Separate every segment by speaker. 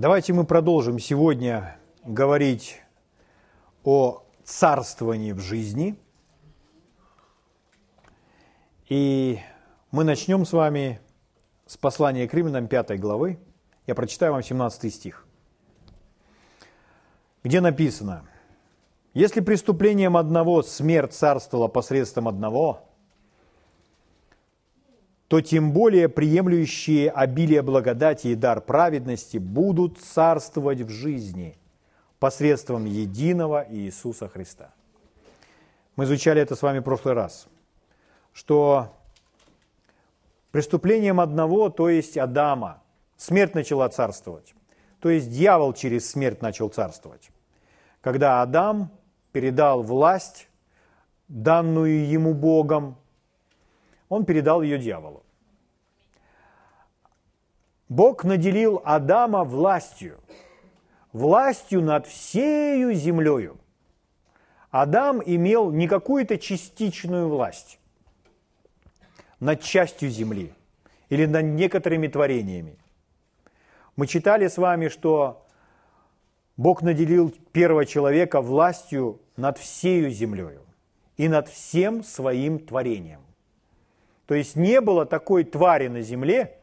Speaker 1: Давайте мы продолжим сегодня говорить о царствовании в жизни. И мы начнем с вами с послания к римлянам 5 главы. Я прочитаю вам 17 стих, где написано, «Если преступлением одного смерть царствовала посредством одного, то тем более приемлющие обилие благодати и дар праведности будут царствовать в жизни посредством единого Иисуса Христа. Мы изучали это с вами в прошлый раз, что преступлением одного, то есть Адама, смерть начала царствовать. То есть дьявол через смерть начал царствовать. Когда Адам передал власть, данную ему Богом, он передал ее дьяволу. Бог наделил Адама властью, властью над всею землею. Адам имел не какую-то частичную власть над частью земли или над некоторыми творениями. Мы читали с вами, что Бог наделил первого человека властью над всею землею и над всем своим творением. То есть не было такой твари на земле,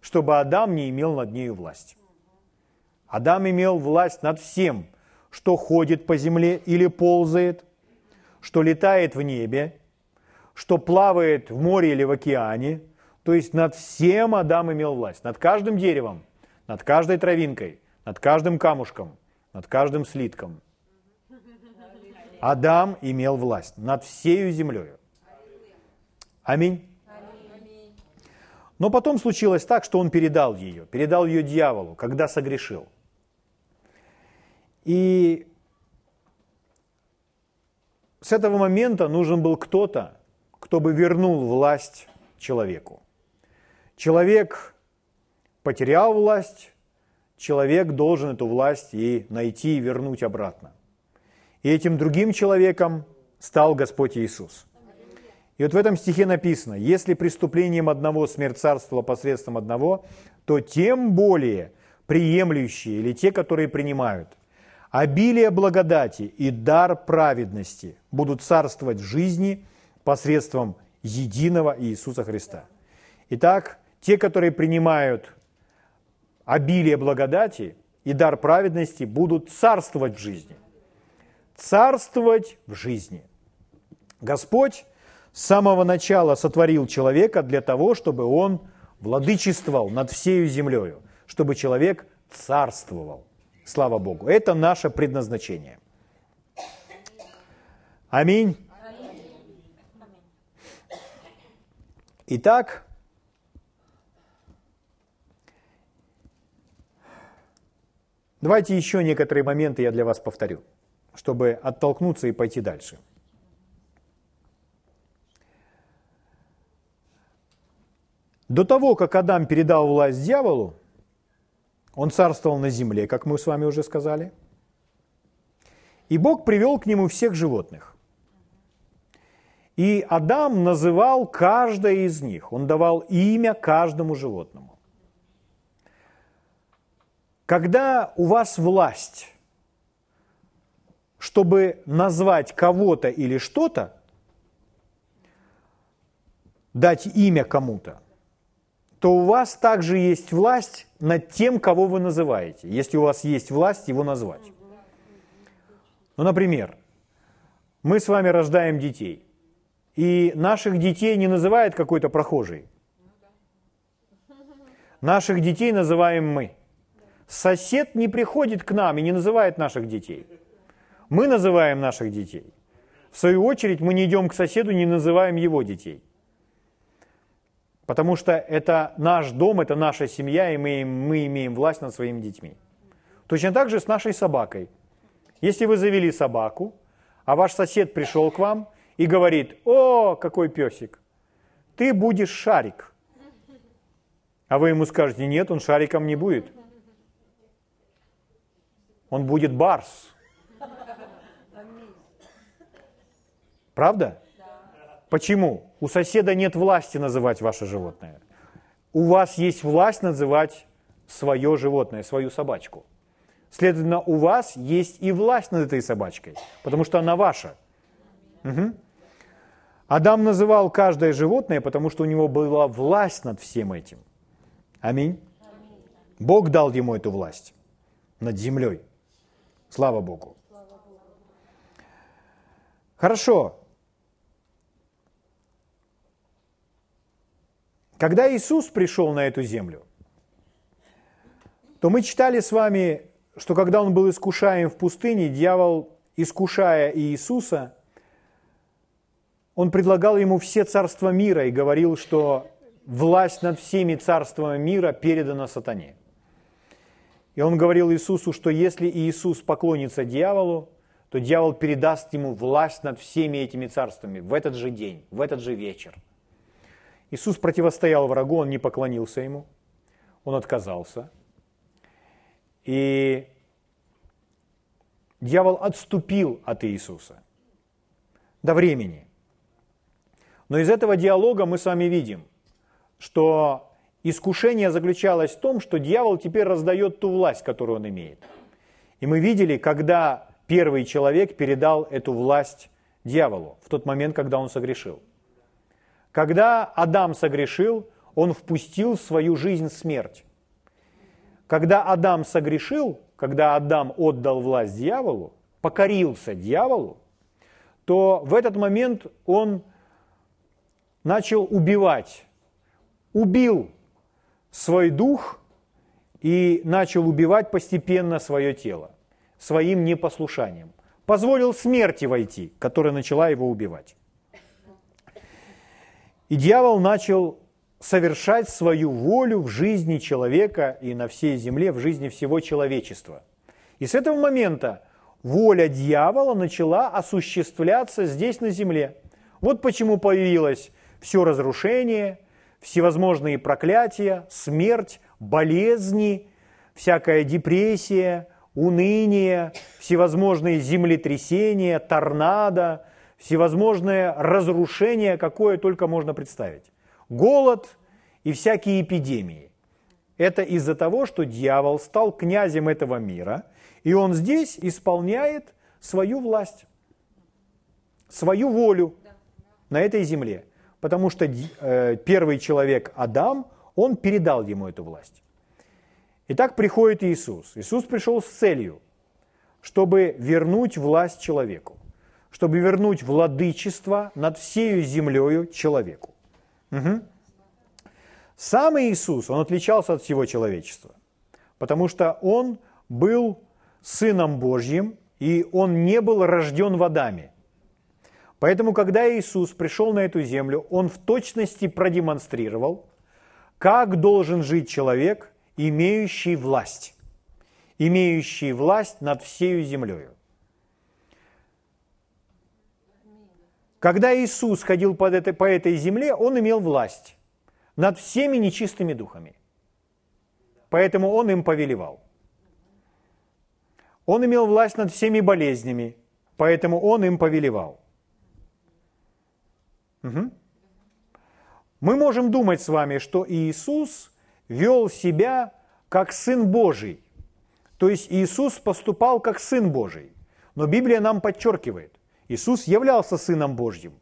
Speaker 1: чтобы Адам не имел над нею власть. Адам имел власть над всем, что ходит по земле или ползает, что летает в небе, что плавает в море или в океане. То есть над всем Адам имел власть. Над каждым деревом, над каждой травинкой, над каждым камушком, над каждым слитком. Адам имел власть над всею землей. Аминь. Но потом случилось так, что он передал ее, передал ее дьяволу, когда согрешил. И с этого момента нужен был кто-то, кто бы вернул власть человеку. Человек потерял власть, человек должен эту власть и найти и вернуть обратно. И этим другим человеком стал Господь Иисус – и вот в этом стихе написано, если преступлением одного смерть царства посредством одного, то тем более приемлющие или те, которые принимают, обилие благодати и дар праведности будут царствовать в жизни посредством единого Иисуса Христа. Итак, те, которые принимают обилие благодати и дар праведности, будут царствовать в жизни. Царствовать в жизни. Господь с самого начала сотворил человека для того, чтобы он владычествовал над всею землею, чтобы человек царствовал. Слава Богу. Это наше предназначение. Аминь. Итак, давайте еще некоторые моменты я для вас повторю, чтобы оттолкнуться и пойти дальше. До того, как Адам передал власть дьяволу, он царствовал на земле, как мы с вами уже сказали. И Бог привел к нему всех животных. И Адам называл каждое из них, он давал имя каждому животному. Когда у вас власть, чтобы назвать кого-то или что-то, дать имя кому-то, то у вас также есть власть над тем, кого вы называете, если у вас есть власть его назвать. Ну, например, мы с вами рождаем детей, и наших детей не называет какой-то прохожий. Наших детей называем мы. Сосед не приходит к нам и не называет наших детей. Мы называем наших детей. В свою очередь мы не идем к соседу, не называем его детей – Потому что это наш дом, это наша семья, и мы, мы имеем власть над своими детьми. Точно так же с нашей собакой. Если вы завели собаку, а ваш сосед пришел к вам и говорит, о, какой песик, ты будешь шарик. А вы ему скажете, нет, он шариком не будет. Он будет барс. Правда? Почему? У соседа нет власти называть ваше животное. У вас есть власть называть свое животное, свою собачку. Следовательно, у вас есть и власть над этой собачкой, потому что она ваша. Угу. Адам называл каждое животное, потому что у него была власть над всем этим. Аминь. Бог дал ему эту власть над землей. Слава Богу. Хорошо. Когда Иисус пришел на эту землю, то мы читали с вами, что когда он был искушаем в пустыне, дьявол, искушая Иисуса, он предлагал ему все царства мира и говорил, что власть над всеми царствами мира передана сатане. И он говорил Иисусу, что если Иисус поклонится дьяволу, то дьявол передаст ему власть над всеми этими царствами в этот же день, в этот же вечер. Иисус противостоял врагу, он не поклонился ему, он отказался. И дьявол отступил от Иисуса до времени. Но из этого диалога мы с вами видим, что искушение заключалось в том, что дьявол теперь раздает ту власть, которую он имеет. И мы видели, когда первый человек передал эту власть дьяволу, в тот момент, когда он согрешил. Когда Адам согрешил, он впустил в свою жизнь смерть. Когда Адам согрешил, когда Адам отдал власть дьяволу, покорился дьяволу, то в этот момент он начал убивать, убил свой дух и начал убивать постепенно свое тело своим непослушанием. Позволил смерти войти, которая начала его убивать. И дьявол начал совершать свою волю в жизни человека и на всей земле, в жизни всего человечества. И с этого момента воля дьявола начала осуществляться здесь на земле. Вот почему появилось все разрушение, всевозможные проклятия, смерть, болезни, всякая депрессия, уныние, всевозможные землетрясения, торнадо, всевозможные разрушения, какое только можно представить. Голод и всякие эпидемии. Это из-за того, что дьявол стал князем этого мира, и он здесь исполняет свою власть, свою волю на этой земле. Потому что э, первый человек Адам, он передал ему эту власть. Итак, приходит Иисус. Иисус пришел с целью, чтобы вернуть власть человеку, чтобы вернуть владычество над всею землею человеку. Угу. Сам Иисус, он отличался от всего человечества, потому что он был Сыном Божьим, и он не был рожден в Адаме. Поэтому, когда Иисус пришел на эту землю, он в точности продемонстрировал, как должен жить человек, имеющий власть, имеющий власть над всею землею. Когда Иисус ходил по этой, по этой земле, Он имел власть над всеми нечистыми духами. Поэтому Он им повелевал. Он имел власть над всеми болезнями, поэтому Он им повелевал. Угу. Мы можем думать с вами, что Иисус вел себя как Сын Божий. То есть Иисус поступал как Сын Божий. Но Библия нам подчеркивает, Иисус являлся Сыном Божьим,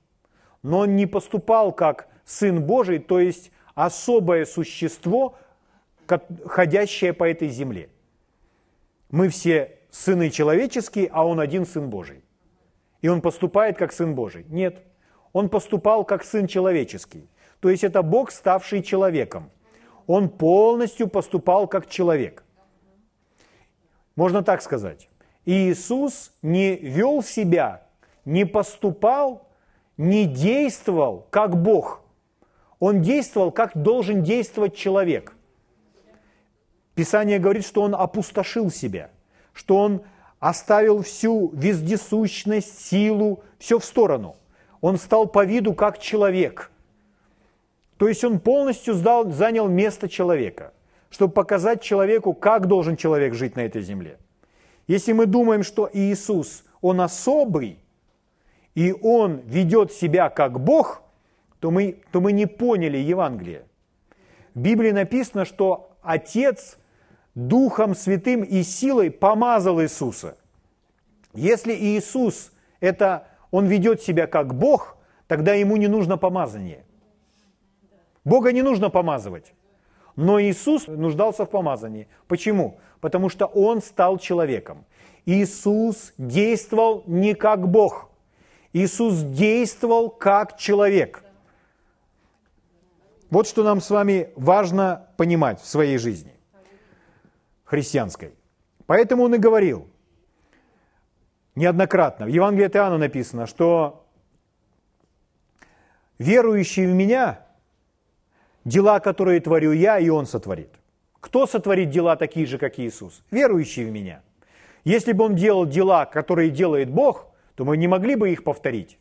Speaker 1: но Он не поступал как Сын Божий, то есть особое существо, ходящее по этой земле. Мы все сыны человеческие, а Он один Сын Божий. И Он поступает как Сын Божий. Нет, Он поступал как Сын человеческий. То есть это Бог, ставший человеком – он полностью поступал как человек. Можно так сказать. Иисус не вел себя, не поступал, не действовал как Бог. Он действовал, как должен действовать человек. Писание говорит, что он опустошил себя, что он оставил всю вездесущность, силу, все в сторону. Он стал по виду как человек – то есть он полностью сдал, занял место человека, чтобы показать человеку, как должен человек жить на этой земле. Если мы думаем, что Иисус, Он особый, и Он ведет себя как Бог, то мы, то мы не поняли Евангелие. В Библии написано, что Отец Духом Святым и силой помазал Иисуса. Если Иисус – это, Он ведет себя как Бог, тогда Ему не нужно помазание. Бога не нужно помазывать. Но Иисус нуждался в помазании. Почему? Потому что Он стал человеком. Иисус действовал не как Бог. Иисус действовал как человек. Вот что нам с вами важно понимать в своей жизни христианской. Поэтому он и говорил неоднократно, в Евангелии от Иоанна написано, что верующий в меня, дела, которые творю я, и он сотворит. Кто сотворит дела такие же, как Иисус? Верующий в меня. Если бы он делал дела, которые делает Бог, то мы не могли бы их повторить.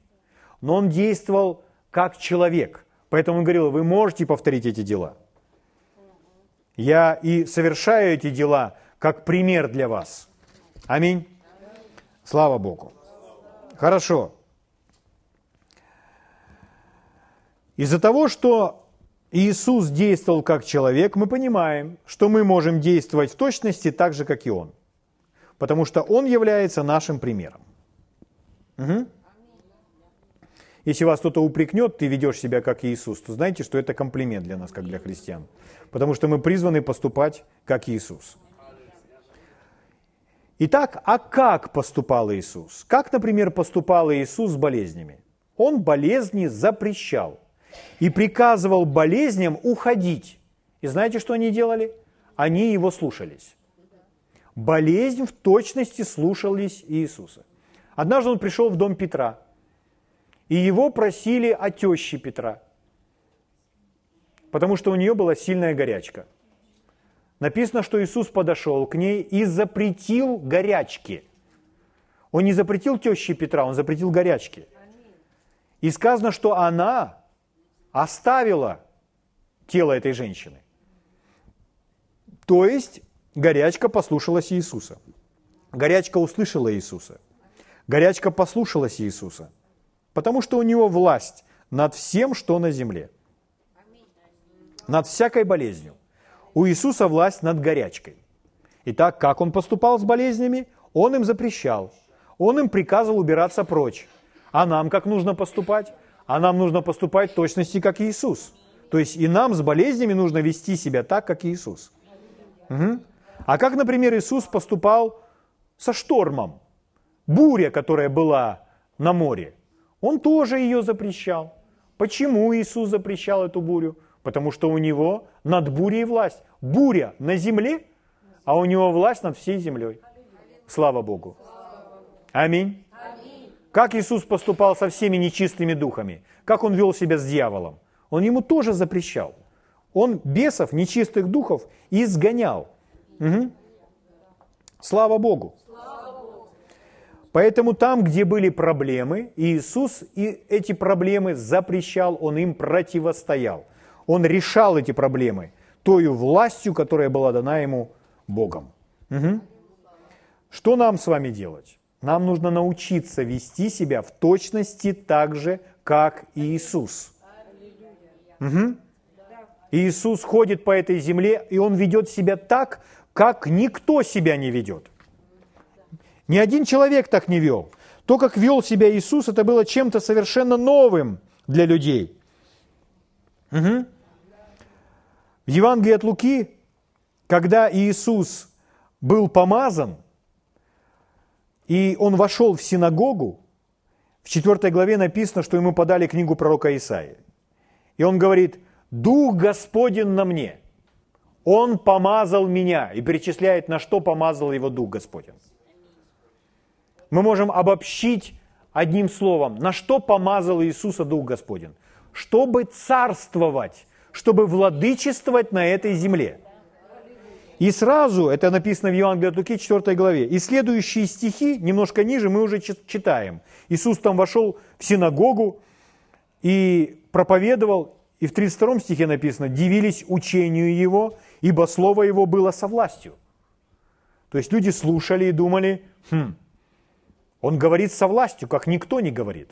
Speaker 1: Но он действовал как человек. Поэтому он говорил, вы можете повторить эти дела. Я и совершаю эти дела как пример для вас. Аминь. Слава Богу. Хорошо. Из-за того, что Иисус действовал как человек, мы понимаем, что мы можем действовать в точности так же, как и Он. Потому что Он является нашим примером. Угу. Если вас кто-то упрекнет, ты ведешь себя как Иисус, то знаете, что это комплимент для нас, как для христиан. Потому что мы призваны поступать как Иисус. Итак, а как поступал Иисус? Как, например, поступал Иисус с болезнями? Он болезни запрещал и приказывал болезням уходить. И знаете, что они делали? Они его слушались. Болезнь в точности слушались Иисуса. Однажды он пришел в дом Петра, и его просили о теще Петра, потому что у нее была сильная горячка. Написано, что Иисус подошел к ней и запретил горячки. Он не запретил теще Петра, он запретил горячки. И сказано, что она оставила тело этой женщины. То есть горячка послушалась Иисуса. Горячка услышала Иисуса. Горячка послушалась Иисуса, потому что у него власть над всем, что на земле. Над всякой болезнью. У Иисуса власть над горячкой. Итак, как он поступал с болезнями? Он им запрещал. Он им приказывал убираться прочь. А нам как нужно поступать? А нам нужно поступать в точности, как Иисус. То есть и нам с болезнями нужно вести себя так, как Иисус. Угу. А как, например, Иисус поступал со штормом? Буря, которая была на море, он тоже ее запрещал. Почему Иисус запрещал эту бурю? Потому что у него над бурей власть. Буря на земле, а у него власть над всей землей. Слава Богу. Аминь. Как Иисус поступал со всеми нечистыми духами? Как он вел себя с дьяволом? Он ему тоже запрещал. Он бесов, нечистых духов изгонял. Угу. Слава Богу. Поэтому там, где были проблемы, Иисус и эти проблемы запрещал, Он им противостоял. Он решал эти проблемы той властью, которая была дана Ему Богом. Угу. Что нам с вами делать? Нам нужно научиться вести себя в точности так же, как Иисус. Угу. Иисус ходит по этой земле, и Он ведет себя так, как никто себя не ведет. Ни один человек так не вел. То, как вел себя Иисус, это было чем-то совершенно новым для людей. Угу. В Евангелии от Луки, когда Иисус был помазан, и он вошел в синагогу, в 4 главе написано, что ему подали книгу пророка Исаия. И он говорит, «Дух Господень на мне, Он помазал меня». И перечисляет, на что помазал его Дух Господень мы можем обобщить одним словом, на что помазал Иисуса Дух Господень? Чтобы царствовать, чтобы владычествовать на этой земле. И сразу, это написано в Евангелии от Луки 4 главе, и следующие стихи, немножко ниже, мы уже читаем. Иисус там вошел в синагогу и проповедовал, и в 32 стихе написано, «Дивились учению Его, ибо Слово Его было со властью». То есть люди слушали и думали, хм, он говорит со властью, как никто не говорит.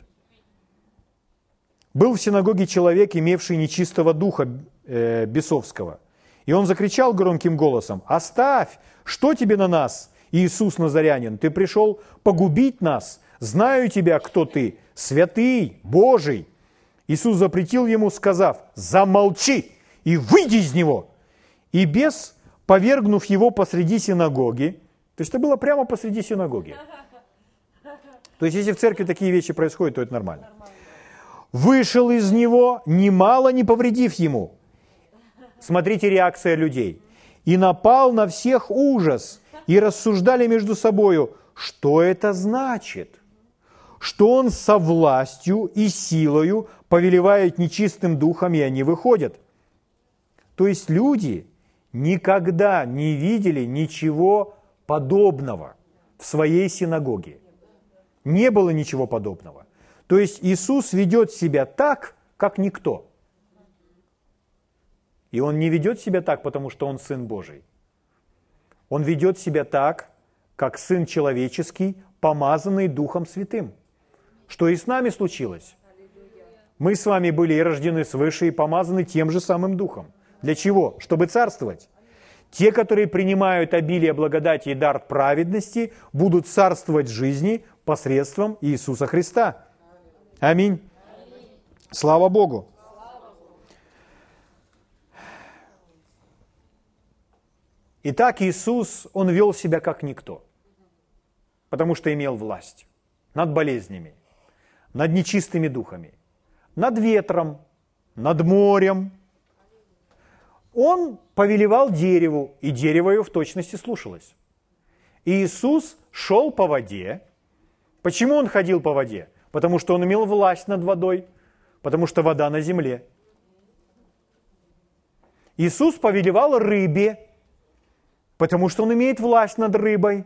Speaker 1: Был в синагоге человек, имевший нечистого духа э, бесовского. И он закричал громким голосом, «Оставь! Что тебе на нас, Иисус Назарянин? Ты пришел погубить нас. Знаю тебя, кто ты, святый, Божий». Иисус запретил ему, сказав, «Замолчи и выйди из него!» И бес, повергнув его посреди синагоги, то есть это было прямо посреди синагоги. То есть если в церкви такие вещи происходят, то это нормально. Вышел из него, немало не повредив ему. Смотрите реакция людей. И напал на всех ужас, и рассуждали между собою, что это значит? Что он со властью и силою повелевает нечистым духом, и они выходят. То есть люди никогда не видели ничего подобного в своей синагоге. Не было ничего подобного. То есть Иисус ведет себя так, как никто. И Он не ведет себя так, потому что Он Сын Божий. Он ведет себя так, как Сын Человеческий, помазанный Духом Святым. Что и с нами случилось. Мы с вами были и рождены свыше, и помазаны тем же самым Духом. Для чего? Чтобы царствовать. Те, которые принимают обилие благодати и дар праведности, будут царствовать жизни посредством Иисуса Христа. Аминь. Слава Богу. Итак, Иисус, Он вел себя как никто, потому что имел власть над болезнями, над нечистыми духами, над ветром, над морем, он повелевал дереву, и дерево ее в точности слушалось. И Иисус шел по воде. Почему он ходил по воде? Потому что он имел власть над водой, потому что вода на земле. Иисус повелевал рыбе, потому что он имеет власть над рыбой.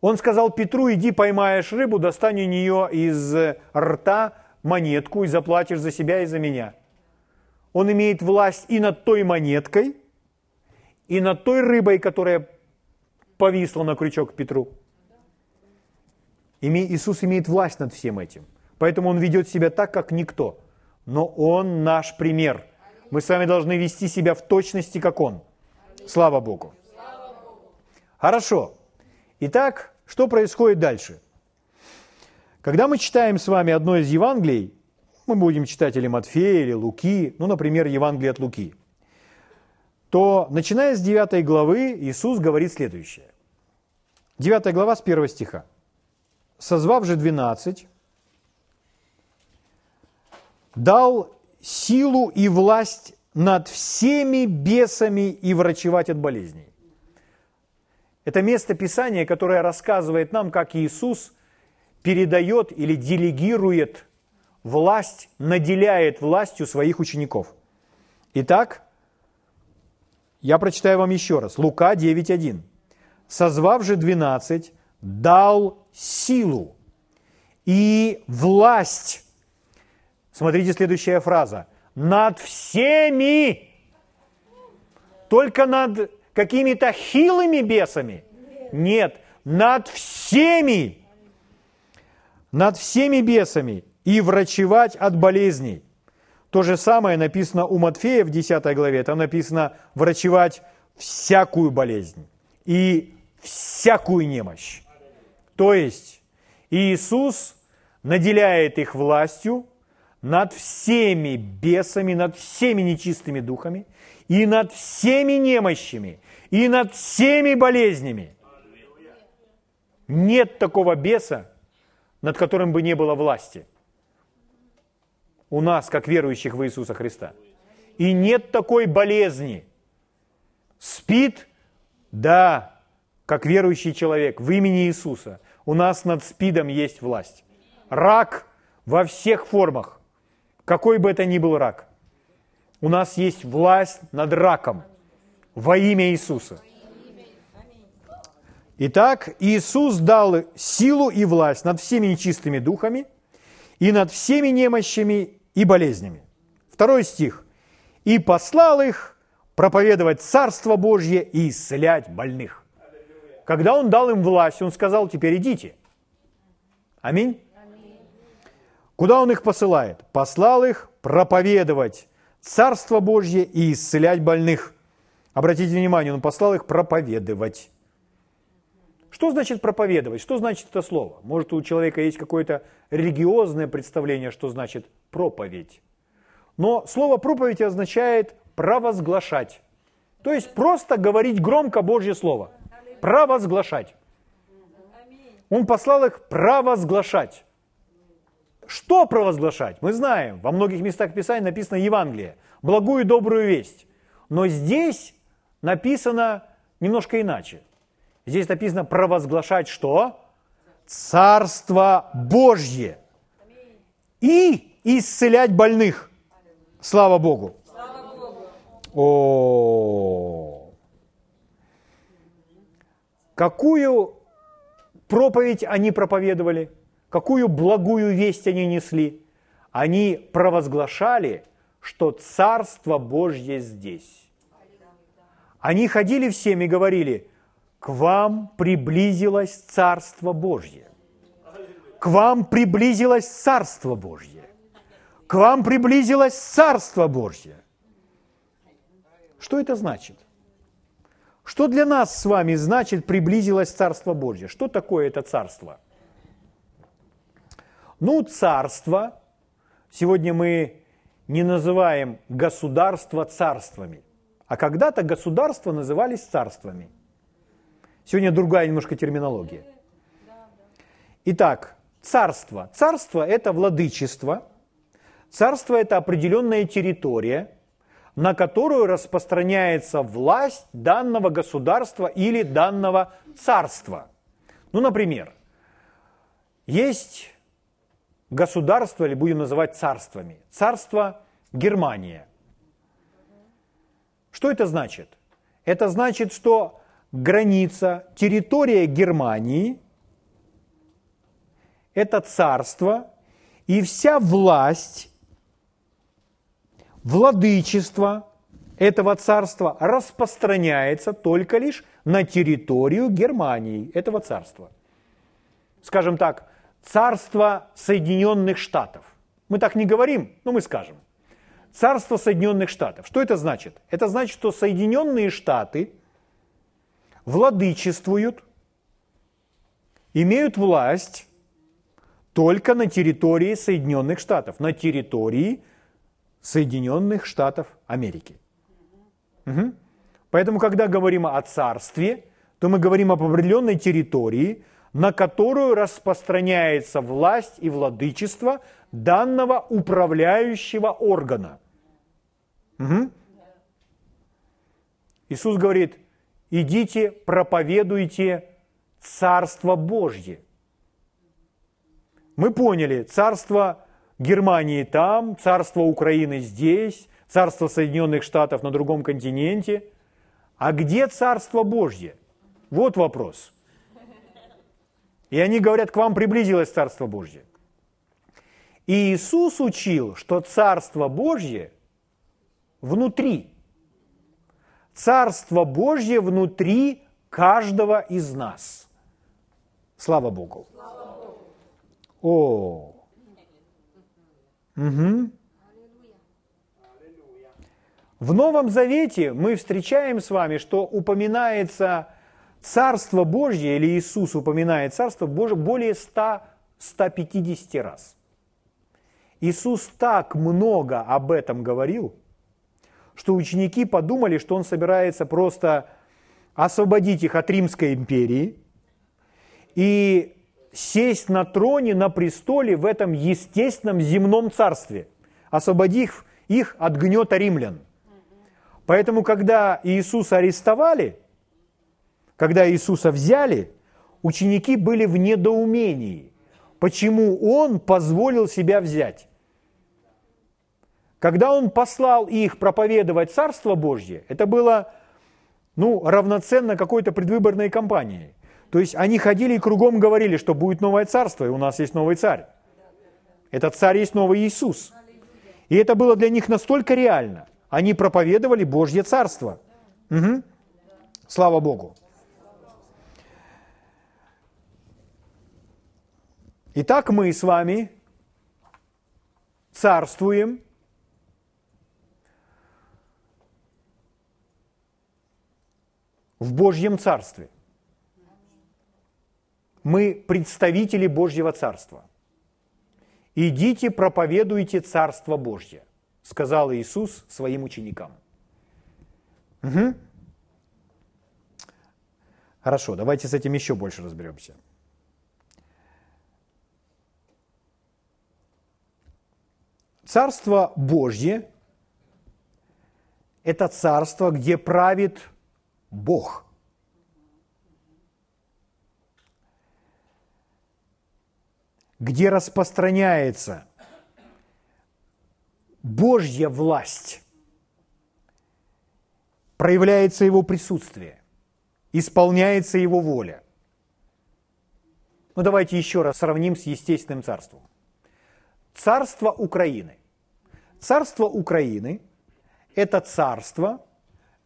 Speaker 1: Он сказал Петру, иди поймаешь рыбу, достань у нее из рта монетку и заплатишь за себя и за меня – он имеет власть и над той монеткой, и над той рыбой, которая повисла на крючок Петру. Иисус имеет власть над всем этим. Поэтому Он ведет себя так, как никто. Но Он наш пример. Мы с вами должны вести себя в точности, как Он. Слава Богу. Хорошо. Итак, что происходит дальше? Когда мы читаем с вами одно из Евангелий, мы будем читать или Матфея, или Луки, ну, например, Евангелие от Луки, то, начиная с 9 главы, Иисус говорит следующее. 9 глава с 1 стиха. «Созвав же 12, дал силу и власть над всеми бесами и врачевать от болезней». Это место Писания, которое рассказывает нам, как Иисус передает или делегирует власть наделяет властью своих учеников. Итак, я прочитаю вам еще раз. Лука 9.1. «Созвав же двенадцать, дал силу и власть». Смотрите следующая фраза. «Над всеми». Только над какими-то хилыми бесами? Нет, над всеми. Над всеми бесами и врачевать от болезней. То же самое написано у Матфея в 10 главе. Там написано врачевать всякую болезнь и всякую немощь. То есть Иисус наделяет их властью над всеми бесами, над всеми нечистыми духами, и над всеми немощами, и над всеми болезнями. Нет такого беса, над которым бы не было власти – у нас, как верующих в Иисуса Христа. И нет такой болезни. Спит? Да, как верующий человек в имени Иисуса. У нас над спидом есть власть. Рак во всех формах, какой бы это ни был рак. У нас есть власть над раком во имя Иисуса. Итак, Иисус дал силу и власть над всеми нечистыми духами и над всеми немощами и болезнями. Второй стих. «И послал их проповедовать Царство Божье и исцелять больных». Когда Он дал им власть, Он сказал, теперь идите. Аминь. Куда Он их посылает? Послал их проповедовать Царство Божье и исцелять больных. Обратите внимание, он послал их проповедовать. Что значит проповедовать? Что значит это слово? Может, у человека есть какое-то религиозное представление, что значит проповедь. Но слово проповедь означает провозглашать. То есть просто говорить громко Божье Слово. Провозглашать. Он послал их провозглашать. Что провозглашать? Мы знаем, во многих местах Писания написано Евангелие, благую и добрую весть. Но здесь написано немножко иначе. Здесь написано провозглашать что? Царство Божье. И исцелять больных. Слава Богу. О, какую проповедь они проповедовали? Какую благую весть они несли? Они провозглашали, что Царство Божье здесь. Они ходили всем и говорили, к вам приблизилось Царство Божье. К вам приблизилось Царство Божье. К вам приблизилось Царство Божье. Что это значит? Что для нас с вами значит приблизилось Царство Божье? Что такое это Царство? Ну, царство, сегодня мы не называем государства царствами, а когда-то государства назывались царствами. Сегодня другая немножко терминология. Итак, царство. Царство – это владычество. Царство – это определенная территория, на которую распространяется власть данного государства или данного царства. Ну, например, есть государства, или будем называть царствами. Царство Германия. Что это значит? Это значит, что граница, территория Германии – это царство, и вся власть, владычество этого царства распространяется только лишь на территорию Германии, этого царства. Скажем так, Царство Соединенных Штатов. Мы так не говорим, но мы скажем. Царство Соединенных Штатов. Что это значит? Это значит, что Соединенные Штаты владычествуют, имеют власть только на территории Соединенных Штатов, на территории Соединенных Штатов Америки. Угу. Поэтому, когда говорим о царстве, то мы говорим об определенной территории, на которую распространяется власть и владычество данного управляющего органа. Угу. Иисус говорит, идите, проповедуйте Царство Божье. Мы поняли, Царство Германии там, Царство Украины здесь, Царство Соединенных Штатов на другом континенте. А где Царство Божье? Вот вопрос – и они говорят, к вам приблизилось Царство Божье. И Иисус учил, что Царство Божье внутри. Царство Божье внутри каждого из нас. Слава Богу. О. Угу. В Новом Завете мы встречаем с вами, что упоминается Царство Божье, или Иисус упоминает Царство Божье более 100-150 раз. Иисус так много об этом говорил, что ученики подумали, что Он собирается просто освободить их от Римской империи и сесть на троне, на престоле в этом естественном земном царстве, освободив их от гнета римлян. Поэтому, когда Иисуса арестовали – когда Иисуса взяли, ученики были в недоумении, почему Он позволил себя взять. Когда Он послал их проповедовать Царство Божье, это было ну, равноценно какой-то предвыборной кампании. То есть они ходили и кругом говорили, что будет новое царство, и у нас есть новый царь. Этот царь есть новый Иисус. И это было для них настолько реально. Они проповедовали Божье царство. Угу. Слава Богу. Итак, мы с вами царствуем. в Божьем Царстве. Мы представители Божьего Царства. «Идите, проповедуйте Царство Божье», сказал Иисус своим ученикам. Угу. Хорошо, давайте с этим еще больше разберемся. Царство Божье – это царство, где правит Бог. Где распространяется Божья власть, проявляется Его присутствие, исполняется Его воля. Ну давайте еще раз сравним с естественным царством. Царство Украины. Царство Украины – это царство,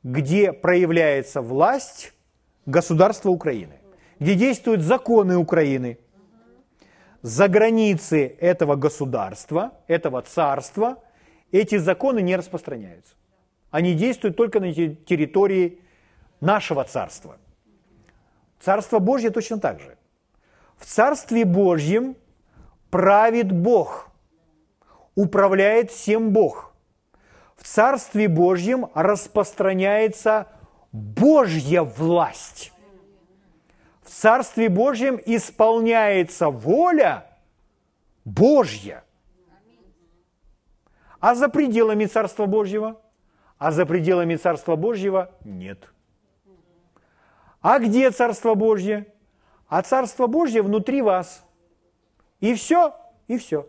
Speaker 1: где проявляется власть государства Украины, где действуют законы Украины. За границы этого государства, этого царства, эти законы не распространяются. Они действуют только на территории нашего царства. Царство Божье точно так же. В Царстве Божьем правит Бог – управляет всем Бог. В Царстве Божьем распространяется Божья власть. Царстве Божьем исполняется воля Божья. А за пределами Царства Божьего? А за пределами Царства Божьего нет. А где Царство Божье? А Царство Божье внутри вас. И все, и все.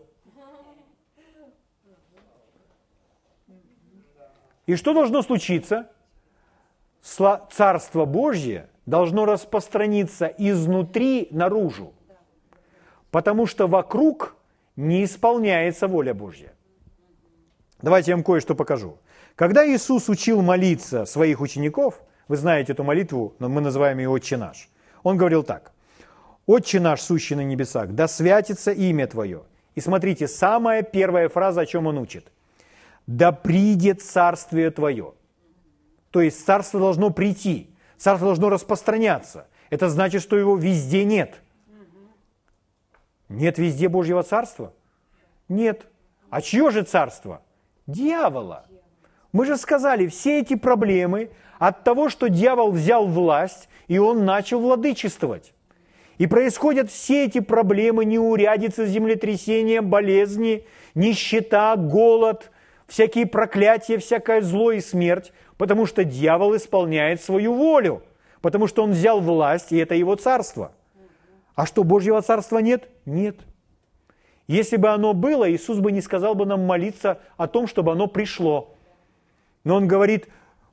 Speaker 1: И что должно случиться? Царство Божье должно распространиться изнутри наружу, потому что вокруг не исполняется воля Божья. Давайте я вам кое-что покажу. Когда Иисус учил молиться своих учеников, вы знаете эту молитву, но мы называем ее «Отче наш», он говорил так. «Отче наш, сущий на небесах, да святится имя Твое». И смотрите, самая первая фраза, о чем он учит – да придет царствие твое. То есть царство должно прийти, царство должно распространяться. Это значит, что его везде нет. Нет везде Божьего царства? Нет. А чье же царство? Дьявола. Мы же сказали, все эти проблемы от того, что дьявол взял власть, и он начал владычествовать. И происходят все эти проблемы, неурядицы, землетрясения, болезни, нищета, голод, всякие проклятия, всякое зло и смерть, потому что дьявол исполняет свою волю, потому что он взял власть, и это его царство. А что, Божьего царства нет? Нет. Если бы оно было, Иисус бы не сказал бы нам молиться о том, чтобы оно пришло. Но Он говорит,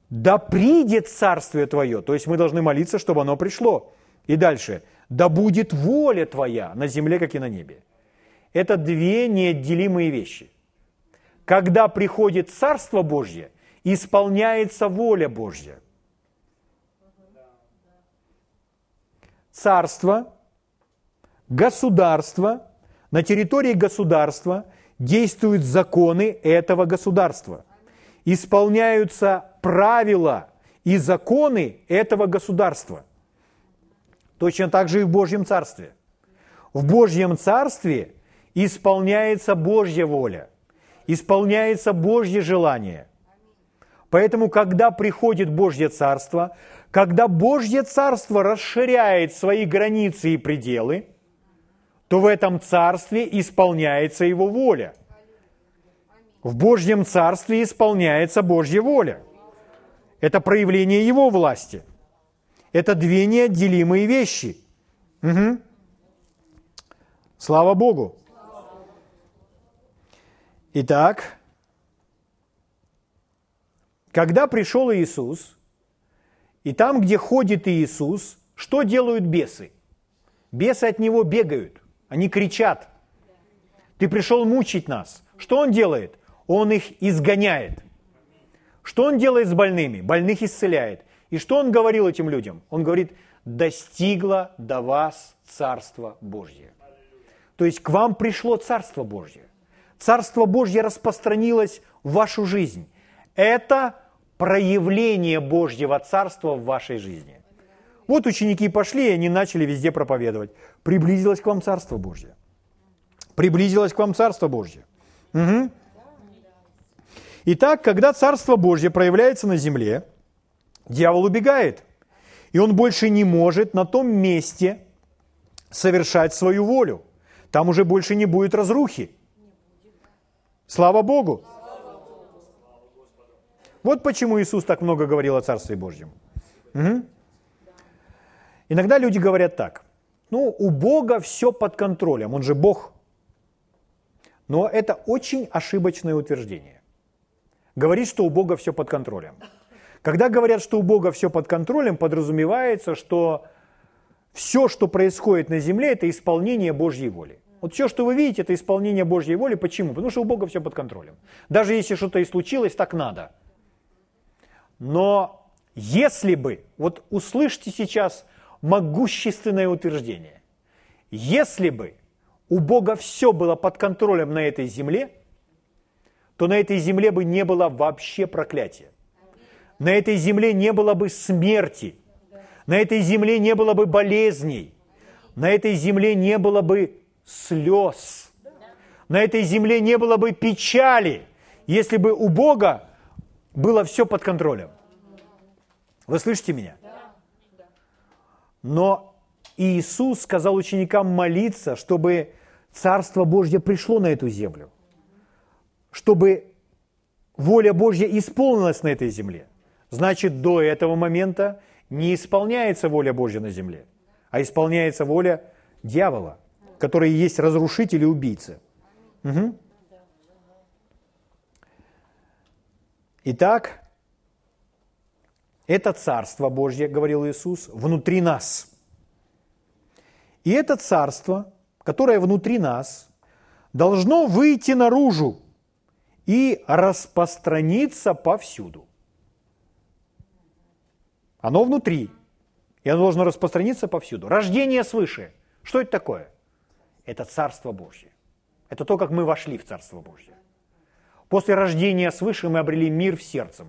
Speaker 1: да придет царствие Твое. То есть мы должны молиться, чтобы оно пришло. И дальше, да будет воля Твоя на земле, как и на небе. Это две неотделимые вещи – когда приходит Царство Божье, исполняется воля Божья. Царство, государство, на территории государства действуют законы этого государства. Исполняются правила и законы этого государства. Точно так же и в Божьем Царстве. В Божьем Царстве исполняется Божья воля – исполняется Божье желание. Поэтому, когда приходит Божье Царство, когда Божье Царство расширяет свои границы и пределы, то в этом Царстве исполняется Его воля. В Божьем Царстве исполняется Божья воля. Это проявление Его власти. Это две неотделимые вещи. Угу. Слава Богу. Итак, когда пришел Иисус, и там, где ходит Иисус, что делают бесы? Бесы от него бегают, они кричат. Ты пришел мучить нас. Что он делает? Он их изгоняет. Что он делает с больными? Больных исцеляет. И что он говорил этим людям? Он говорит, достигло до вас Царство Божье. То есть к вам пришло Царство Божье. Царство Божье распространилось в вашу жизнь. Это проявление Божьего Царства в вашей жизни. Вот ученики пошли, и они начали везде проповедовать. Приблизилось к вам Царство Божье. Приблизилось к вам Царство Божье. Угу. Итак, когда Царство Божье проявляется на земле, дьявол убегает. И он больше не может на том месте совершать свою волю. Там уже больше не будет разрухи. Слава Богу! Вот почему Иисус так много говорил о Царстве Божьем. Угу. Иногда люди говорят так. Ну, у Бога все под контролем, Он же Бог. Но это очень ошибочное утверждение. Говорит, что у Бога все под контролем. Когда говорят, что у Бога все под контролем, подразумевается, что все, что происходит на земле, это исполнение Божьей воли. Вот все, что вы видите, это исполнение Божьей воли. Почему? Потому что у Бога все под контролем. Даже если что-то и случилось, так надо. Но если бы, вот услышьте сейчас могущественное утверждение, если бы у Бога все было под контролем на этой земле, то на этой земле бы не было вообще проклятия. На этой земле не было бы смерти. На этой земле не было бы болезней. На этой земле не было бы слез. На этой земле не было бы печали, если бы у Бога было все под контролем. Вы слышите меня? Но Иисус сказал ученикам молиться, чтобы Царство Божье пришло на эту землю, чтобы воля Божья исполнилась на этой земле. Значит, до этого момента не исполняется воля Божья на земле, а исполняется воля дьявола, который есть разрушитель и убийца. Угу. Итак, это Царство Божье, говорил Иисус, внутри нас. И это Царство, которое внутри нас, должно выйти наружу и распространиться повсюду. Оно внутри, и оно должно распространиться повсюду. Рождение свыше. Что это такое? Это Царство Божье. Это то, как мы вошли в Царство Божье. После рождения свыше мы обрели мир в сердце.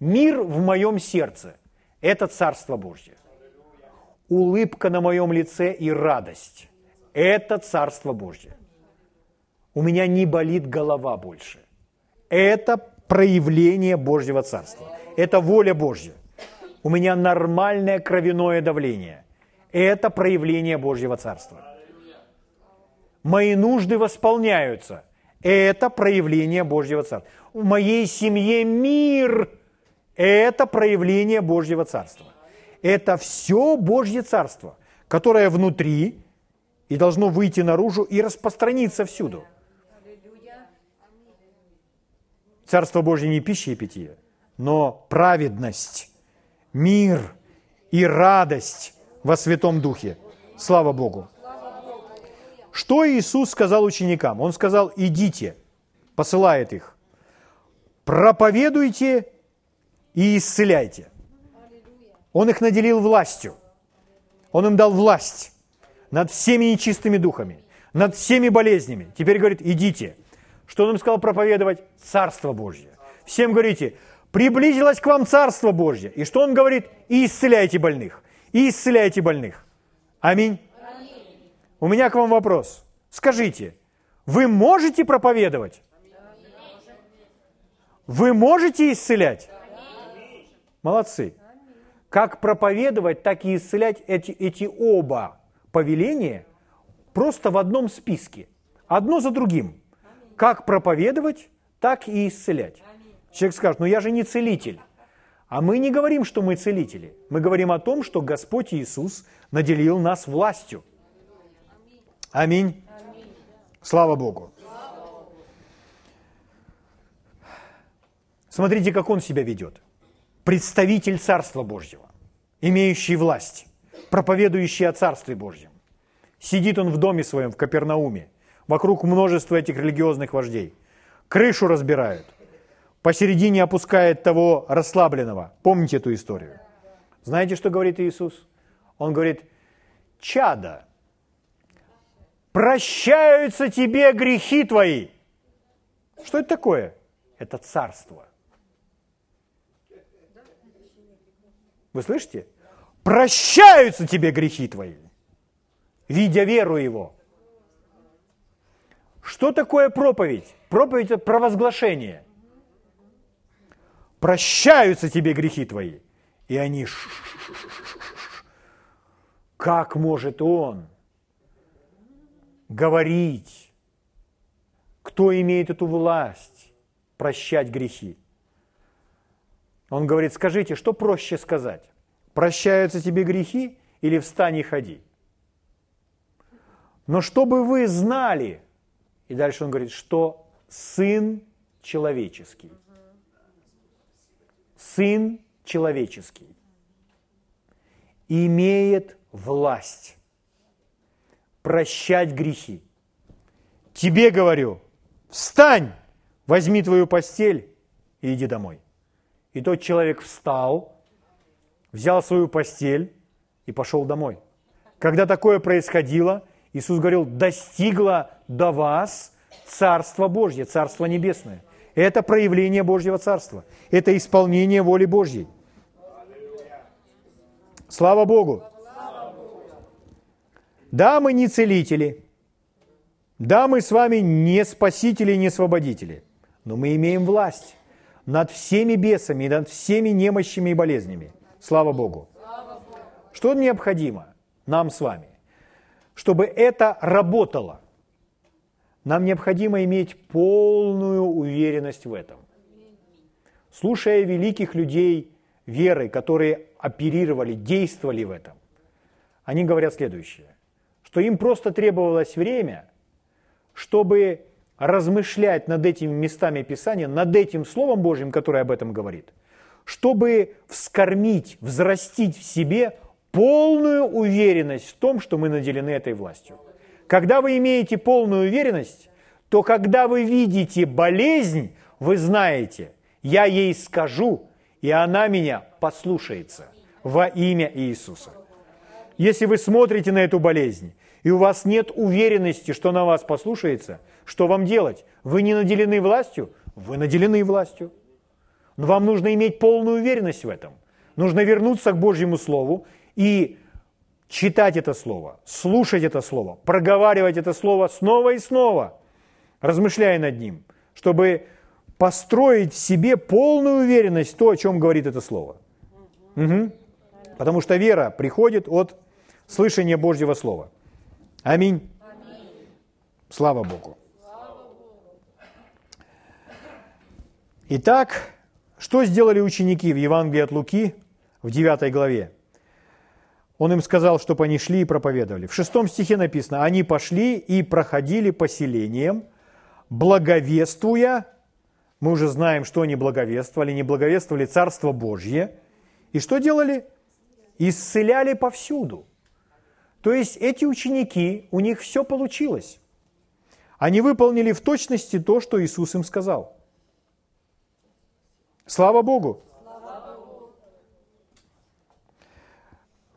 Speaker 1: Мир в моем сердце – это Царство Божье. Улыбка на моем лице и радость – это Царство Божье. У меня не болит голова больше. Это проявление Божьего Царства. Это воля Божья у меня нормальное кровяное давление. Это проявление Божьего Царства. Мои нужды восполняются. Это проявление Божьего Царства. В моей семье мир. Это проявление Божьего Царства. Это все Божье Царство, которое внутри и должно выйти наружу и распространиться всюду. Царство Божье не пища и питье, но праведность мир и радость во Святом Духе. Слава Богу. Что Иисус сказал ученикам? Он сказал, идите, посылает их, проповедуйте и исцеляйте. Он их наделил властью. Он им дал власть над всеми нечистыми духами, над всеми болезнями. Теперь говорит, идите. Что он им сказал проповедовать? Царство Божье. Всем говорите, приблизилось к вам Царство Божье. И что он говорит? И исцеляйте больных. И исцеляйте больных. Аминь. У меня к вам вопрос. Скажите, вы можете проповедовать? Вы можете исцелять? Молодцы. Как проповедовать, так и исцелять эти, эти оба повеления просто в одном списке. Одно за другим. Как проповедовать, так и исцелять. Человек скажет, ну я же не целитель. А мы не говорим, что мы целители. Мы говорим о том, что Господь Иисус наделил нас властью. Аминь. Слава Богу. Смотрите, как он себя ведет. Представитель Царства Божьего, имеющий власть, проповедующий о Царстве Божьем. Сидит он в доме своем, в Капернауме, вокруг множества этих религиозных вождей. Крышу разбирают, посередине опускает того расслабленного. Помните эту историю? Знаете, что говорит Иисус? Он говорит, чада, прощаются тебе грехи твои. Что это такое? Это царство. Вы слышите? прощаются тебе грехи твои, видя веру Его. Что такое проповедь? Проповедь – это провозглашение. Прощаются тебе грехи твои. И они как может он говорить, кто имеет эту власть прощать грехи? Он говорит, скажите, что проще сказать? Прощаются тебе грехи или встань и ходи? Но чтобы вы знали, и дальше он говорит, что Сын человеческий. Сын человеческий имеет власть прощать грехи. Тебе говорю, встань, возьми твою постель и иди домой. И тот человек встал, взял свою постель и пошел домой. Когда такое происходило, Иисус говорил, достигло до вас Царство Божье, Царство Небесное. Это проявление Божьего Царства. Это исполнение воли Божьей. Слава Богу! Да, мы не целители. Да, мы с вами не спасители не освободители. Но мы имеем власть над всеми бесами, над всеми немощами и болезнями. Слава Богу. Что необходимо нам с вами? Чтобы это работало, нам необходимо иметь полную уверенность в этом. Слушая великих людей веры, которые оперировали, действовали в этом, они говорят следующее что им просто требовалось время, чтобы размышлять над этими местами Писания, над этим Словом Божьим, которое об этом говорит, чтобы вскормить, взрастить в себе полную уверенность в том, что мы наделены этой властью. Когда вы имеете полную уверенность, то когда вы видите болезнь, вы знаете, я ей скажу, и она меня послушается во имя Иисуса. Если вы смотрите на эту болезнь и у вас нет уверенности, что на вас послушается, что вам делать? Вы не наделены властью? Вы наделены властью. Но вам нужно иметь полную уверенность в этом. Нужно вернуться к Божьему Слову и читать это Слово, слушать это Слово, проговаривать это Слово снова и снова, размышляя над ним, чтобы построить в себе полную уверенность в то, о чем говорит это Слово. Угу. Потому что вера приходит от слышания Божьего Слова. Аминь. Слава Богу. Итак, что сделали ученики в Евангелии от Луки в 9 главе? Он им сказал, чтобы они шли и проповедовали. В шестом стихе написано, они пошли и проходили поселением, благовествуя, мы уже знаем, что они благовествовали, не благовествовали Царство Божье. И что делали? Исцеляли повсюду – то есть эти ученики, у них все получилось. Они выполнили в точности то, что Иисус им сказал. Слава Богу!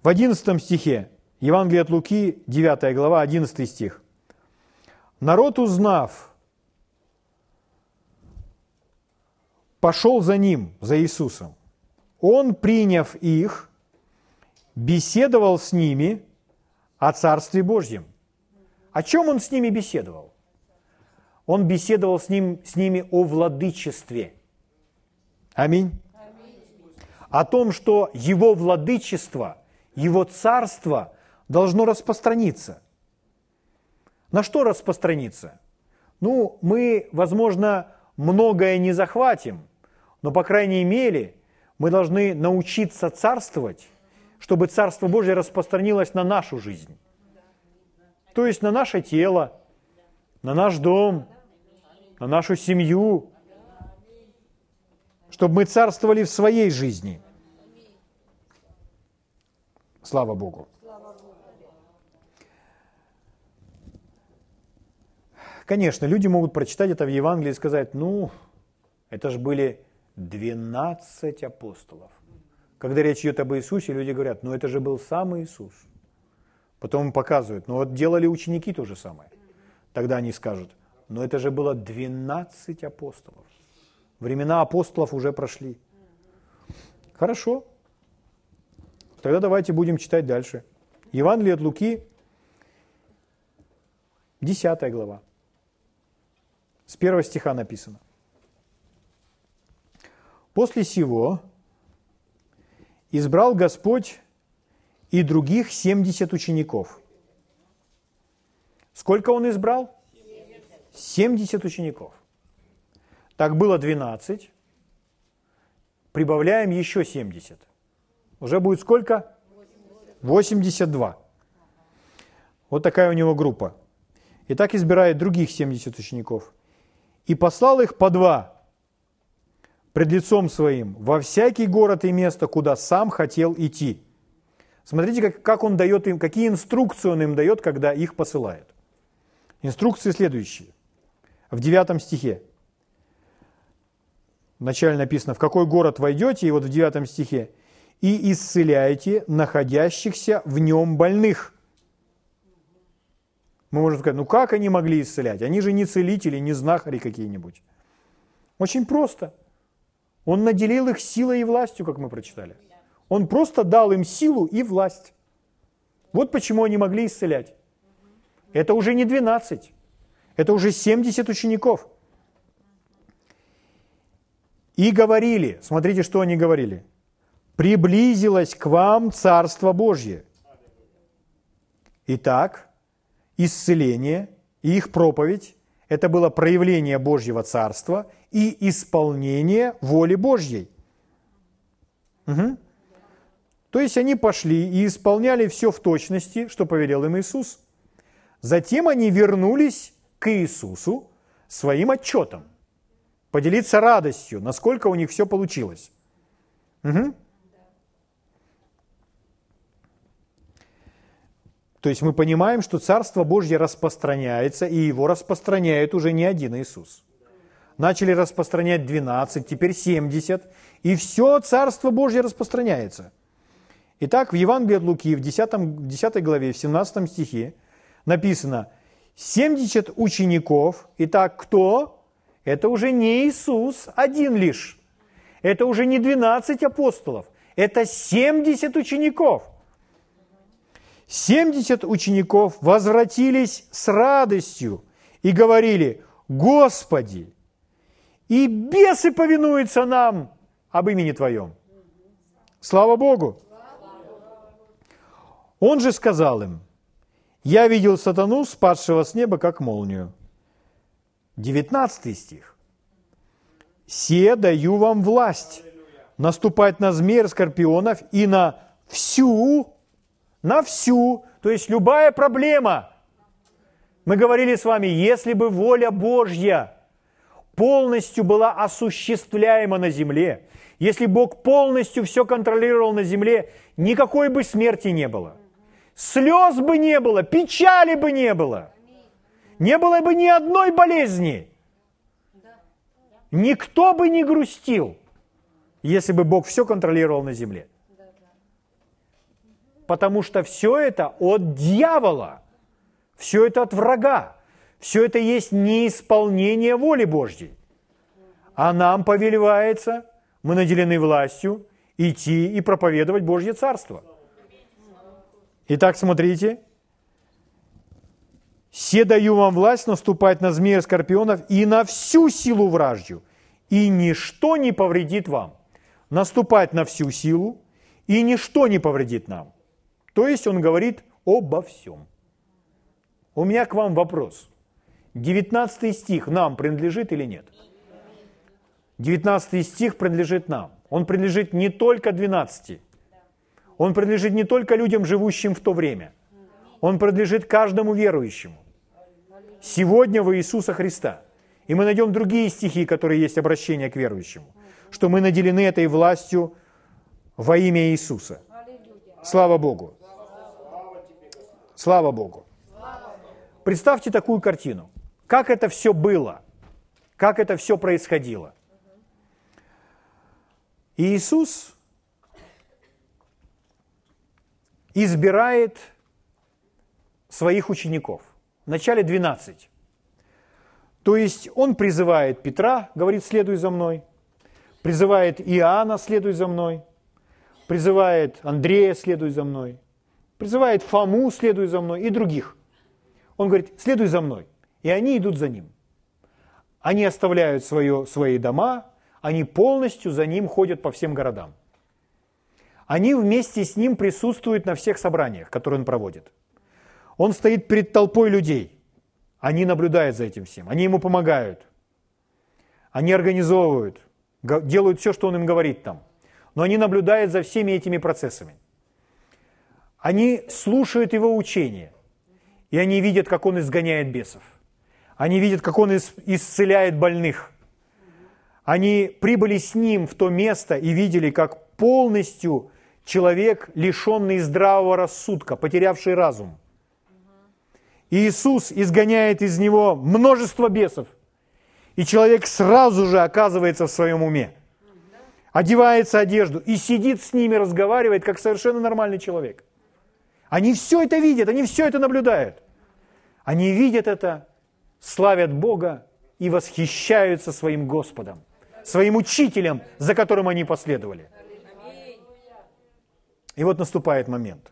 Speaker 1: В 11 стихе, Евангелие от Луки, 9 глава, 11 стих. «Народ, узнав, пошел за ним, за Иисусом. Он, приняв их, беседовал с ними – о Царстве Божьем. О чем он с ними беседовал? Он беседовал с, ним, с ними о владычестве. Аминь. О том, что его владычество, его царство должно распространиться. На что распространиться? Ну, мы, возможно, многое не захватим, но, по крайней мере, мы должны научиться царствовать чтобы Царство Божье распространилось на нашу жизнь. То есть на наше тело, на наш дом, на нашу семью, чтобы мы царствовали в своей жизни. Слава Богу. Конечно, люди могут прочитать это в Евангелии и сказать, ну, это же были 12 апостолов. Когда речь идет об Иисусе, люди говорят, ну это же был сам Иисус. Потом показывают, ну вот делали ученики то же самое. Тогда они скажут, но это же было 12 апостолов. Времена апостолов уже прошли. Хорошо. Тогда давайте будем читать дальше. Евангелие от Луки, 10 глава. С первого стиха написано. После сего избрал Господь и других 70 учеников. Сколько он избрал? 70 учеников. Так было 12. Прибавляем еще 70. Уже будет сколько? 82. Вот такая у него группа. И так избирает других 70 учеников. И послал их по два пред лицом своим во всякий город и место, куда сам хотел идти. Смотрите, как, как он дает им, какие инструкции он им дает, когда их посылает. Инструкции следующие. В девятом стихе. Вначале написано, в какой город войдете, и вот в девятом стихе. И исцеляйте находящихся в нем больных. Мы можем сказать, ну как они могли исцелять? Они же не целители, не знахари какие-нибудь. Очень просто. Он наделил их силой и властью, как мы прочитали. Он просто дал им силу и власть. Вот почему они могли исцелять. Это уже не 12, это уже 70 учеников. И говорили, смотрите, что они говорили. Приблизилось к вам Царство Божье. Итак, исцеление и их проповедь – это было проявление Божьего Царства и исполнение воли Божьей. Угу. То есть они пошли и исполняли все в точности, что повелел им Иисус. Затем они вернулись к Иисусу своим отчетом, поделиться радостью, насколько у них все получилось. Угу. То есть мы понимаем, что Царство Божье распространяется, и его распространяет уже не один Иисус. Начали распространять 12, теперь 70, и все Царство Божье распространяется. Итак, в Евангелии от Луки, в 10, 10 главе, в 17 стихе написано 70 учеников. Итак, кто? Это уже не Иисус один лишь. Это уже не 12 апостолов. Это 70 учеников – 70 учеников возвратились с радостью и говорили, Господи, и бесы повинуются нам об имени Твоем. Слава Богу! Он же сказал им, я видел сатану, спадшего с неба, как молнию. 19 стих. «Се даю вам власть наступать на змея, скорпионов и на всю на всю, то есть любая проблема. Мы говорили с вами, если бы воля Божья полностью была осуществляема на земле, если Бог полностью все контролировал на земле, никакой бы смерти не было. Слез бы не было, печали бы не было. Не было бы ни одной болезни. Никто бы не грустил, если бы Бог все контролировал на земле потому что все это от дьявола, все это от врага, все это есть неисполнение воли Божьей. А нам повелевается, мы наделены властью, идти и проповедовать Божье Царство. Итак, смотрите. «Се даю вам власть наступать на змея скорпионов и на всю силу вражью, и ничто не повредит вам». Наступать на всю силу, и ничто не повредит нам. То есть он говорит обо всем. У меня к вам вопрос. 19 стих нам принадлежит или нет? 19 стих принадлежит нам. Он принадлежит не только 12. Он принадлежит не только людям, живущим в то время. Он принадлежит каждому верующему. Сегодня во Иисуса Христа. И мы найдем другие стихи, которые есть обращение к верующему. Что мы наделены этой властью во имя Иисуса. Слава Богу. Слава Богу. Представьте такую картину. Как это все было? Как это все происходило? Иисус избирает своих учеников. Вначале 12. То есть он призывает Петра, говорит, следуй за мной. Призывает Иоанна, следуй за мной. призывает Андрея, следуй за мной, призывает Фому, следуй за мной, и других. Он говорит, следуй за мной. И они идут за ним. Они оставляют свое, свои дома, они полностью за ним ходят по всем городам. Они вместе с ним присутствуют на всех собраниях, которые он проводит. Он стоит перед толпой людей. Они наблюдают за этим всем. Они ему помогают. Они организовывают, делают все, что он им говорит там. Но они наблюдают за всеми этими процессами. Они слушают его учения. И они видят, как он изгоняет бесов. Они видят, как он исцеляет больных. Они прибыли с ним в то место и видели, как полностью человек, лишенный здравого рассудка, потерявший разум. И Иисус изгоняет из него множество бесов. И человек сразу же оказывается в своем уме. Одевается одежду и сидит с ними, разговаривает, как совершенно нормальный человек. Они все это видят, они все это наблюдают. Они видят это, славят Бога и восхищаются своим Господом, своим учителем, за которым они последовали. И вот наступает момент,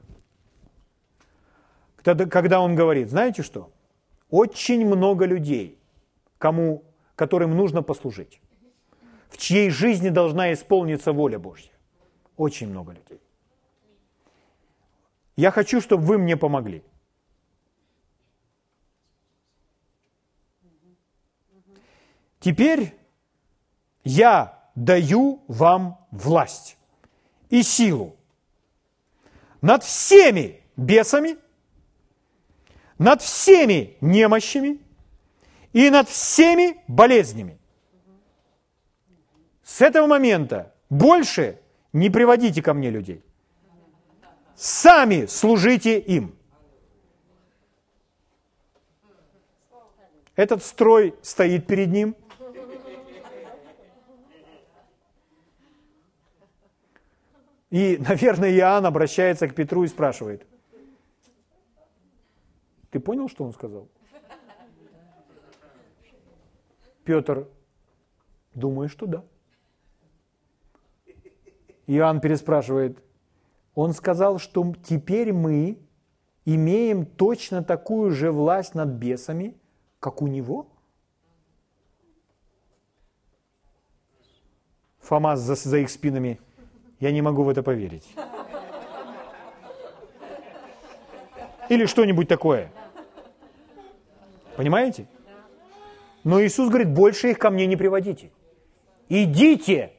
Speaker 1: когда он говорит, знаете что? Очень много людей, кому, которым нужно послужить, в чьей жизни должна исполниться воля Божья. Очень много людей. Я хочу, чтобы вы мне помогли. Теперь я даю вам власть и силу над всеми бесами, над всеми немощами и над всеми болезнями. С этого момента больше не приводите ко мне людей. Сами служите им. Этот строй стоит перед ним. И, наверное, Иоанн обращается к Петру и спрашивает, ты понял, что он сказал? Петр, думаю, что да. Иоанн переспрашивает, он сказал, что теперь мы имеем точно такую же власть над бесами, как у него? Фома за, за их спинами, я не могу в это поверить. Или что-нибудь такое. Понимаете? Но Иисус говорит, больше их ко мне не приводите. Идите,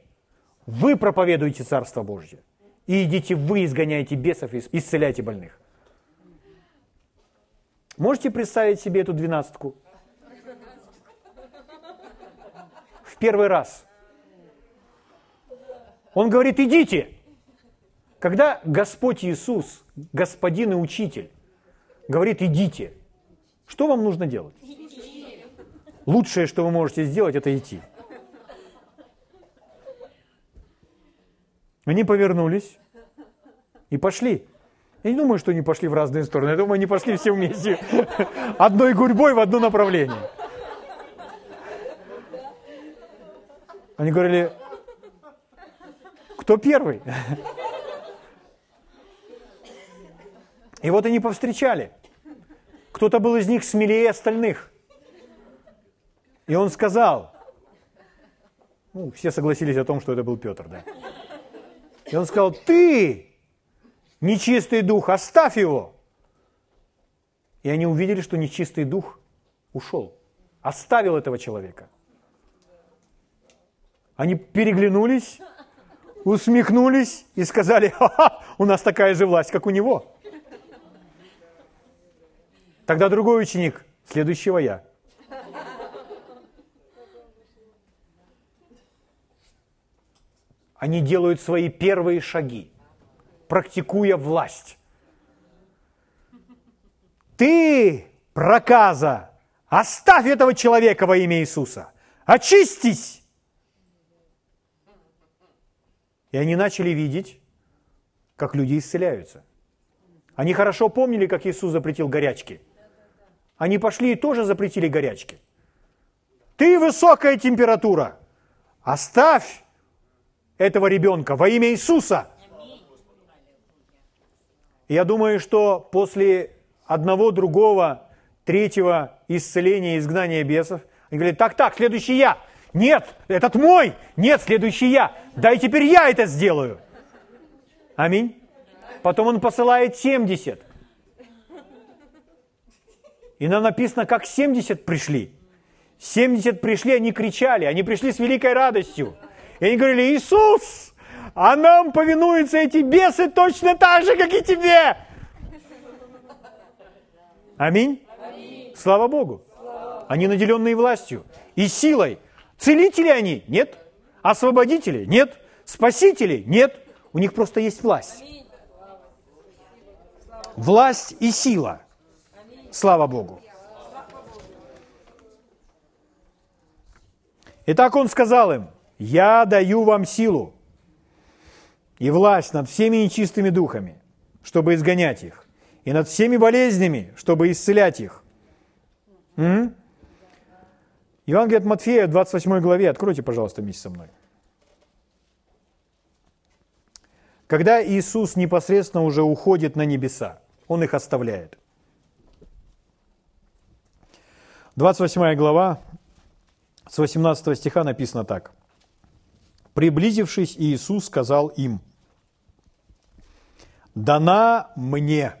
Speaker 1: вы проповедуете Царство Божье. И идите вы, изгоняете бесов и исцеляйте больных. Можете представить себе эту двенадцатку? В первый раз. Он говорит, идите. Когда Господь Иисус, Господин и Учитель, говорит, идите, что вам нужно делать? Лучшее, что вы можете сделать, это идти. Они повернулись и пошли. Я не думаю, что они пошли в разные стороны. Я думаю, они пошли все вместе. Одной гурьбой в одно направление. Они говорили, кто первый? И вот они повстречали. Кто-то был из них смелее остальных. И он сказал, ну, все согласились о том, что это был Петр, да. И он сказал, ты, нечистый дух, оставь его. И они увидели, что нечистый дух ушел, оставил этого человека. Они переглянулись, усмехнулись и сказали, ха-ха, у нас такая же власть, как у него. Тогда другой ученик, следующего я. Они делают свои первые шаги, практикуя власть. Ты, проказа, оставь этого человека во имя Иисуса. Очистись! И они начали видеть, как люди исцеляются. Они хорошо помнили, как Иисус запретил горячки. Они пошли и тоже запретили горячки. Ты высокая температура. Оставь этого ребенка во имя Иисуса. Я думаю, что после одного, другого, третьего исцеления, изгнания бесов, они говорят, так, так, следующий я. Нет, этот мой. Нет, следующий я. Дай теперь я это сделаю. Аминь. Потом он посылает 70. И нам написано, как 70 пришли. 70 пришли, они кричали, они пришли с великой радостью. И они говорили, Иисус, а нам повинуются эти бесы точно так же, как и тебе. Аминь. Слава Богу. Они наделенные властью и силой. Целители они? Нет. Освободители? Нет. Спасители? Нет. У них просто есть власть. Власть и сила. Слава Богу. Итак, он сказал им, я даю вам силу и власть над всеми нечистыми духами, чтобы изгонять их, и над всеми болезнями, чтобы исцелять их. М? Евангелие от Матфея, 28 главе, откройте, пожалуйста, вместе со мной. Когда Иисус непосредственно уже уходит на небеса, Он их оставляет. 28 глава, с 18 стиха написано так. «Приблизившись, Иисус сказал им, «Дана мне».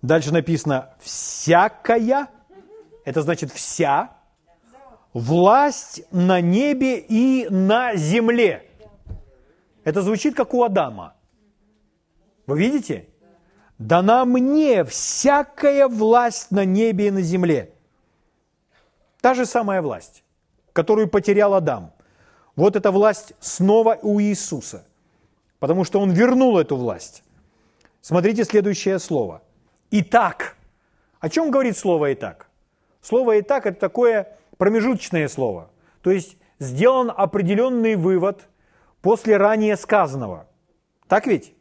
Speaker 1: Дальше написано «всякая», это значит «вся», власть на небе и на земле. Это звучит как у Адама. Вы видите? Дана мне всякая власть на небе и на земле. Та же самая власть, которую потерял Адам. Вот эта власть снова у Иисуса, потому что Он вернул эту власть. Смотрите следующее слово. Итак. О чем говорит слово «итак»? Слово «итак» – это такое промежуточное слово. То есть сделан определенный вывод после ранее сказанного. Так ведь?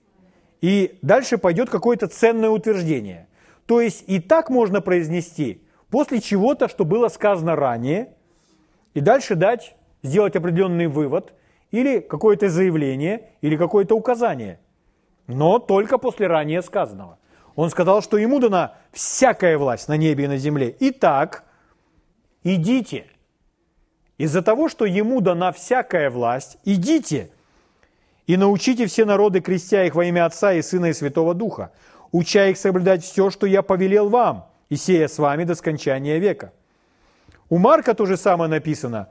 Speaker 1: И дальше пойдет какое-то ценное утверждение. То есть и так можно произнести после чего-то, что было сказано ранее, и дальше дать, сделать определенный вывод, или какое-то заявление, или какое-то указание. Но только после ранее сказанного. Он сказал, что ему дана всякая власть на небе и на земле. Итак, идите. Из-за того, что ему дана всякая власть, идите и научите все народы, крестя их во имя Отца и Сына и Святого Духа, уча их соблюдать все, что я повелел вам – и сея с вами до скончания века. У Марка то же самое написано.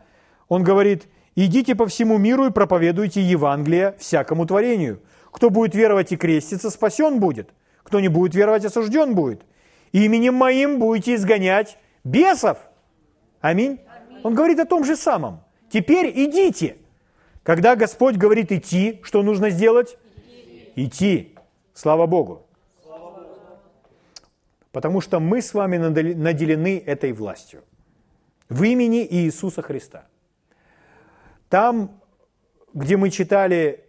Speaker 1: Он говорит, идите по всему миру и проповедуйте Евангелие всякому творению. Кто будет веровать и креститься, спасен будет. Кто не будет веровать, осужден будет. Именем моим будете изгонять бесов. Аминь. Он говорит о том же самом. Теперь идите. Когда Господь говорит идти, что нужно сделать? Идти. идти. Слава Богу. Потому что мы с вами наделены этой властью. В имени Иисуса Христа. Там, где мы читали,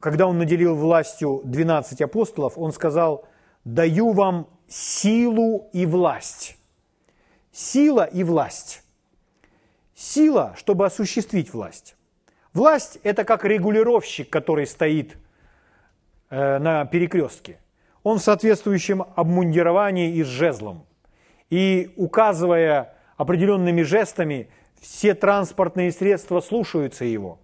Speaker 1: когда Он наделил властью 12 апостолов, Он сказал, даю вам силу и власть. Сила и власть. Сила, чтобы осуществить власть. Власть – это как регулировщик, который стоит э, на перекрестке он в соответствующем обмундировании и с жезлом. И указывая определенными жестами, все транспортные средства слушаются его,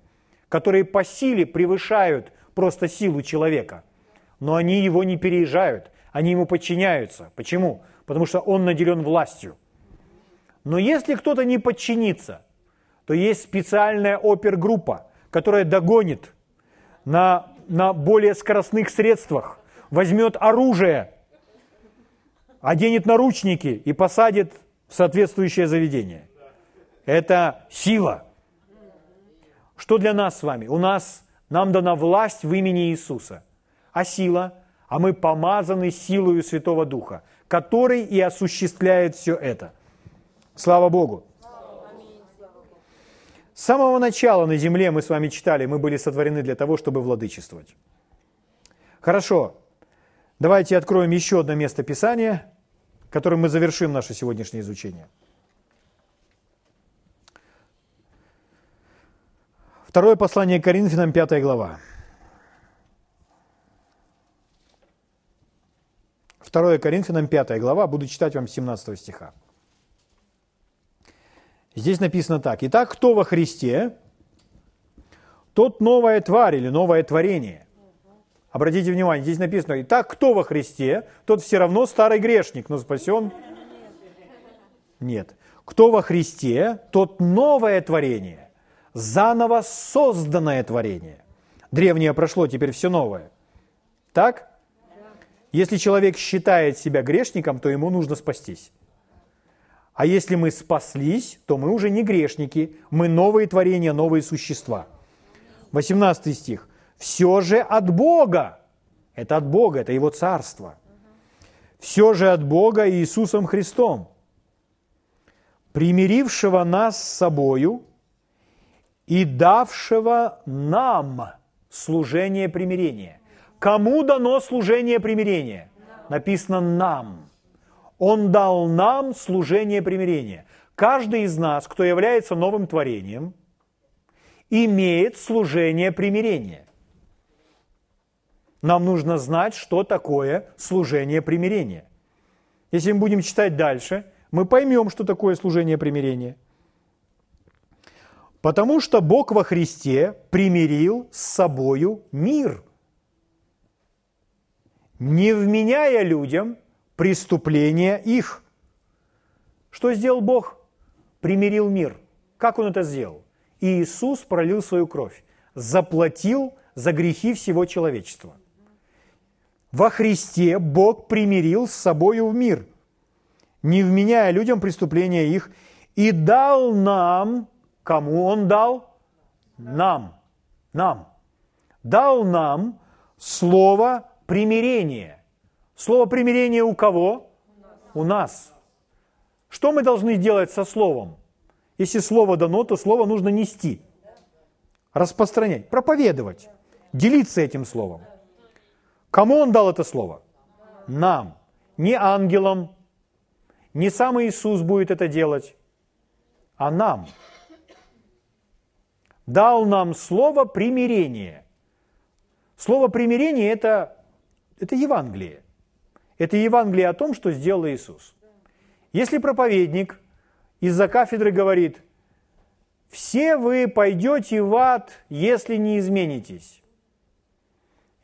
Speaker 1: которые по силе превышают просто силу человека. Но они его не переезжают, они ему подчиняются. Почему? Потому что он наделен властью. Но если кто-то не подчинится, то есть специальная опергруппа, которая догонит на, на более скоростных средствах возьмет оружие, оденет наручники и посадит в соответствующее заведение. Это сила. Что для нас с вами? У нас, нам дана власть в имени Иисуса. А сила? А мы помазаны силою Святого Духа, который и осуществляет все это. Слава Богу! С самого начала на земле мы с вами читали, мы были сотворены для того, чтобы владычествовать. Хорошо, Давайте откроем еще одно место Писания, которым мы завершим наше сегодняшнее изучение. Второе послание Коринфянам, 5 глава. 2 Коринфянам 5 глава, буду читать вам 17 стиха. Здесь написано так. «Итак, кто во Христе, тот новая тварь или новое творение». Обратите внимание, здесь написано, «Итак, кто во Христе, тот все равно старый грешник, но спасен». Нет. Кто во Христе, тот новое творение, заново созданное творение. Древнее прошло, теперь все новое. Так? Если человек считает себя грешником, то ему нужно спастись. А если мы спаслись, то мы уже не грешники, мы новые творения, новые существа. 18 стих. «Все же от Бога». Это от Бога, это Его царство. «Все же от Бога Иисусом Христом, примирившего нас с собою и давшего нам служение примирения». Кому дано служение примирения? Написано «нам». Он дал нам служение примирения. Каждый из нас, кто является новым творением, имеет служение примирения. Нам нужно знать, что такое служение примирения. Если мы будем читать дальше, мы поймем, что такое служение примирения. Потому что Бог во Христе примирил с собою мир, не вменяя людям – преступления их. Что сделал Бог? Примирил мир. Как Он это сделал? Иисус пролил свою кровь, заплатил за грехи всего человечества. Во Христе Бог примирил с собою в мир, не вменяя людям преступления их, и дал нам, кому Он дал? Нам, нам. Дал нам слово примирения Слово примирение у кого? У нас. Что мы должны делать со словом? Если слово дано, то слово нужно нести, распространять, проповедовать, делиться этим словом. Кому он дал это слово? Нам. Не ангелам, не сам Иисус будет это делать, а нам. Дал нам слово примирение. Слово примирение это, это Евангелие. Это Евангелие о том, что сделал Иисус. Если проповедник из-за кафедры говорит, все вы пойдете в ад, если не изменитесь.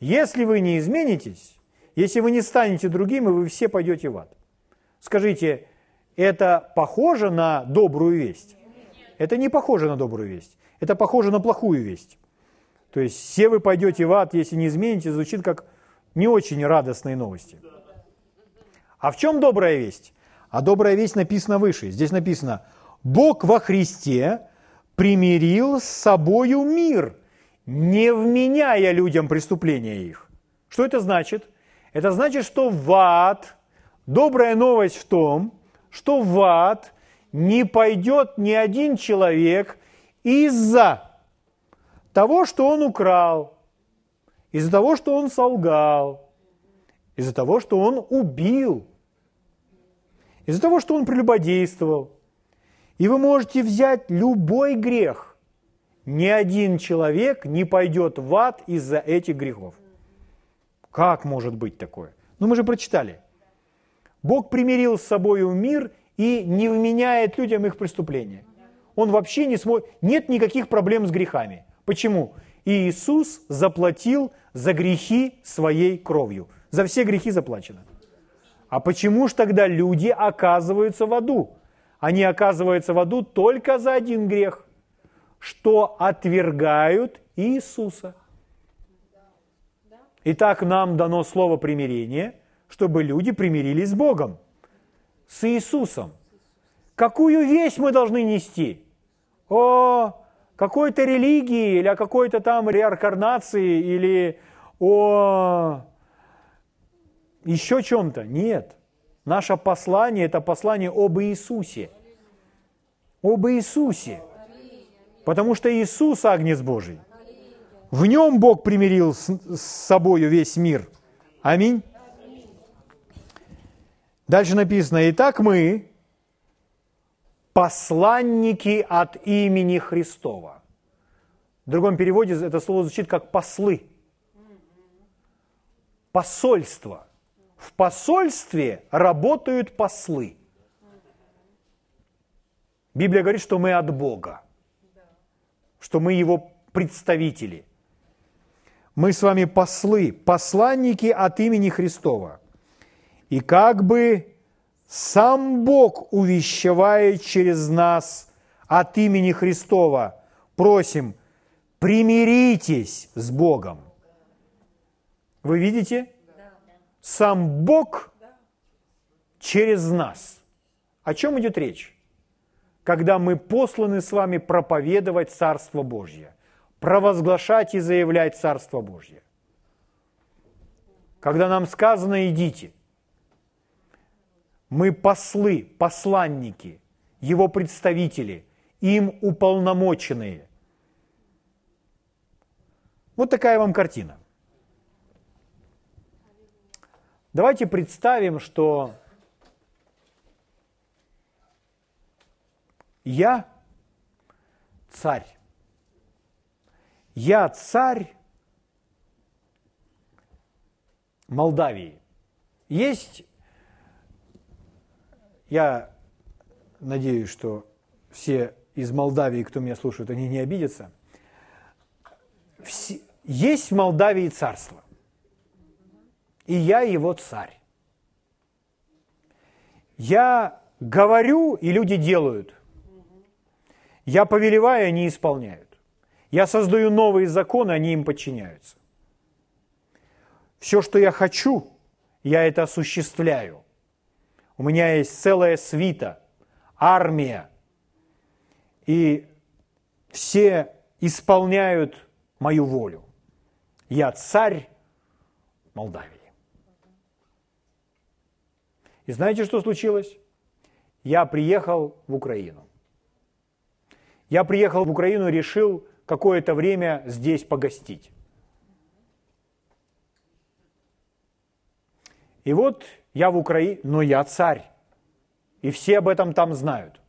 Speaker 1: Если вы не изменитесь, если вы не станете другими, вы все пойдете в ад. Скажите, это похоже на добрую весть? Это не похоже на добрую весть. Это похоже на плохую весть. То есть все вы пойдете в ад, если не изменитесь, звучит как не очень радостные новости. А в чем добрая весть? А добрая весть написана выше. Здесь написано, Бог во Христе примирил с собою мир, не вменяя людям преступления их. Что это значит? Это значит, что в ад, добрая новость в том, что в ад не пойдет ни один человек из-за того, что он украл, из-за того, что он солгал, из-за того, что он убил – из-за того, что он прелюбодействовал. И вы можете взять любой грех. Ни один человек не пойдет в ад из-за этих грехов. Как может быть такое? Ну мы же прочитали. Бог примирил с собой мир и не вменяет людям их преступления. Он вообще не сможет... Нет никаких проблем с грехами. Почему? Иисус заплатил за грехи своей кровью. За все грехи заплачено. А почему же тогда люди оказываются в аду? Они оказываются в аду только за один грех, что отвергают Иисуса. Итак, нам дано слово примирения, чтобы люди примирились с Богом, с Иисусом. Какую весть мы должны нести? О какой-то религии или о какой-то там реинкарнации или о еще чем-то. Нет. Наше послание – это послание об Иисусе. Об Иисусе. Потому что Иисус – Агнец Божий. В нем Бог примирил с, с собою весь мир. Аминь. Дальше написано, «Итак мы, посланники от имени Христова». В другом переводе это слово звучит как «послы». Посольство – в посольстве работают послы. Библия говорит, что мы от Бога, что мы Его представители. Мы с вами послы, посланники от имени Христова. И как бы сам Бог увещевает через нас от имени Христова, просим, примиритесь с Богом. Вы видите? Сам Бог через нас. О чем идет речь? Когда мы посланы с вами проповедовать Царство Божье, провозглашать и заявлять Царство Божье. Когда нам сказано «идите», мы послы, посланники, его представители, им уполномоченные. Вот такая вам картина. Давайте представим, что я царь. Я царь Молдавии. Есть, я надеюсь, что все из Молдавии, кто меня слушает, они не обидятся. Все, есть в Молдавии царство и я его царь. Я говорю, и люди делают. Я повелеваю, они исполняют. Я создаю новые законы, они им подчиняются. Все, что я хочу, я это осуществляю. У меня есть целая свита, армия, и все исполняют мою волю. Я царь Молдавии. И знаете, что случилось? Я приехал в Украину. Я приехал в Украину и решил какое-то время здесь погостить. И вот я в Украине, но я царь. И все об этом там знают.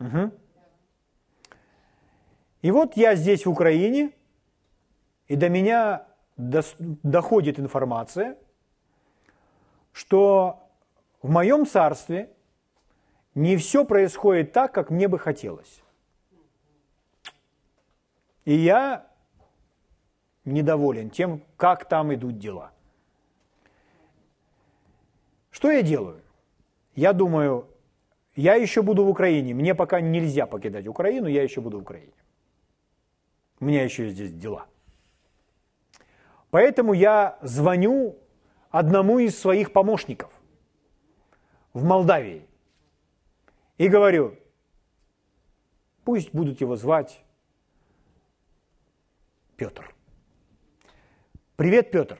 Speaker 1: Угу. И вот я здесь в Украине, и до меня доходит информация, что в моем царстве не все происходит так, как мне бы хотелось. И я недоволен тем, как там идут дела. Что я делаю? Я думаю, я еще буду в Украине. Мне пока нельзя покидать Украину, я еще буду в Украине. У меня еще здесь дела. Поэтому я звоню одному из своих помощников в Молдавии и говорю, пусть будут его звать Петр. Привет, Петр.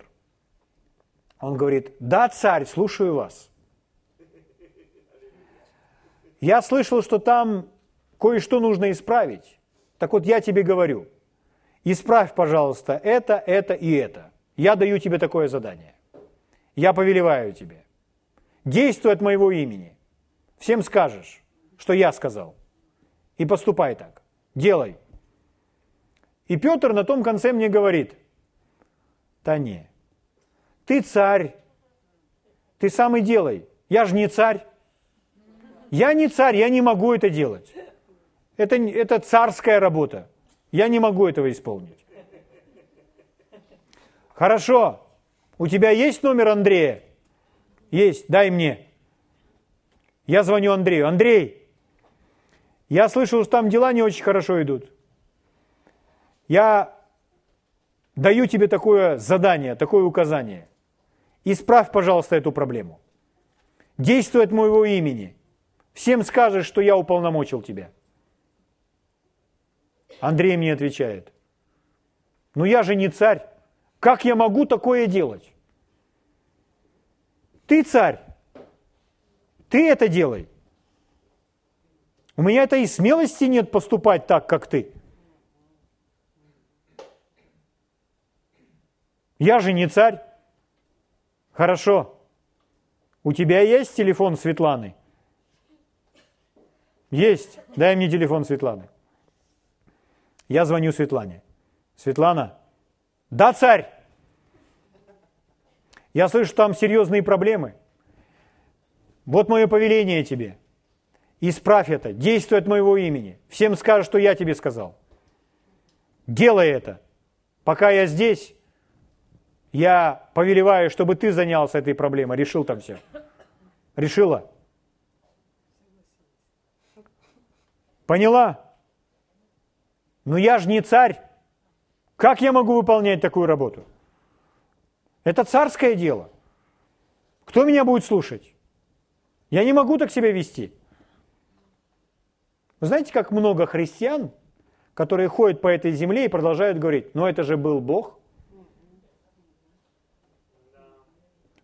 Speaker 1: Он говорит, да, царь, слушаю вас. Я слышал, что там кое-что нужно исправить. Так вот, я тебе говорю – исправь, пожалуйста, это, это и это. Я даю тебе такое задание. Я повелеваю тебе. Действуй от моего имени. Всем скажешь, что я сказал. И поступай так. Делай. И Петр на том конце мне говорит, да не, ты царь, ты сам и делай. Я же не царь. Я не царь, я не могу это делать. Это, это царская работа. Я не могу этого исполнить. Хорошо. У тебя есть номер Андрея? Есть. Дай мне. Я звоню Андрею. Андрей, я слышал, что там дела не очень хорошо идут. Я даю тебе такое задание, такое указание. Исправь, пожалуйста, эту проблему. Действуй от моего имени. Всем скажешь, что я уполномочил тебя. Андрей мне отвечает, ну я же не царь, как я могу такое делать? Ты царь, ты это делай. У меня этой смелости нет поступать так, как ты. Я же не царь. Хорошо. У тебя есть телефон Светланы? Есть. Дай мне телефон Светланы. Я звоню Светлане. Светлана, да, царь, Я слышу, там серьезные проблемы. Вот мое повеление тебе. Исправь это, действуй от моего имени. Всем скажешь, что я тебе сказал. Делай это. Пока я здесь, я повелеваю, чтобы ты занялся этой проблемой, решил там все. Решила? Поняла? Но я же не царь. Как я могу выполнять такую работу? Это царское дело. Кто меня будет слушать? Я не могу так себя вести. Вы знаете, как много христиан, которые ходят по этой земле и продолжают говорить, но это же был Бог.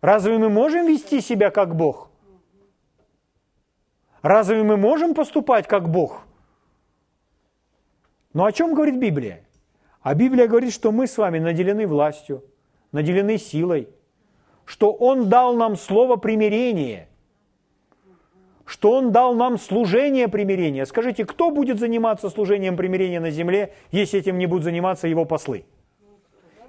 Speaker 1: Разве мы можем вести себя как Бог? Разве мы можем поступать как Бог? Но о чем говорит Библия? А Библия говорит, что мы с вами наделены властью, наделены силой, что Он дал нам слово примирения, что Он дал нам служение примирения. Скажите, кто будет заниматься служением примирения на земле, если этим не будут заниматься Его послы?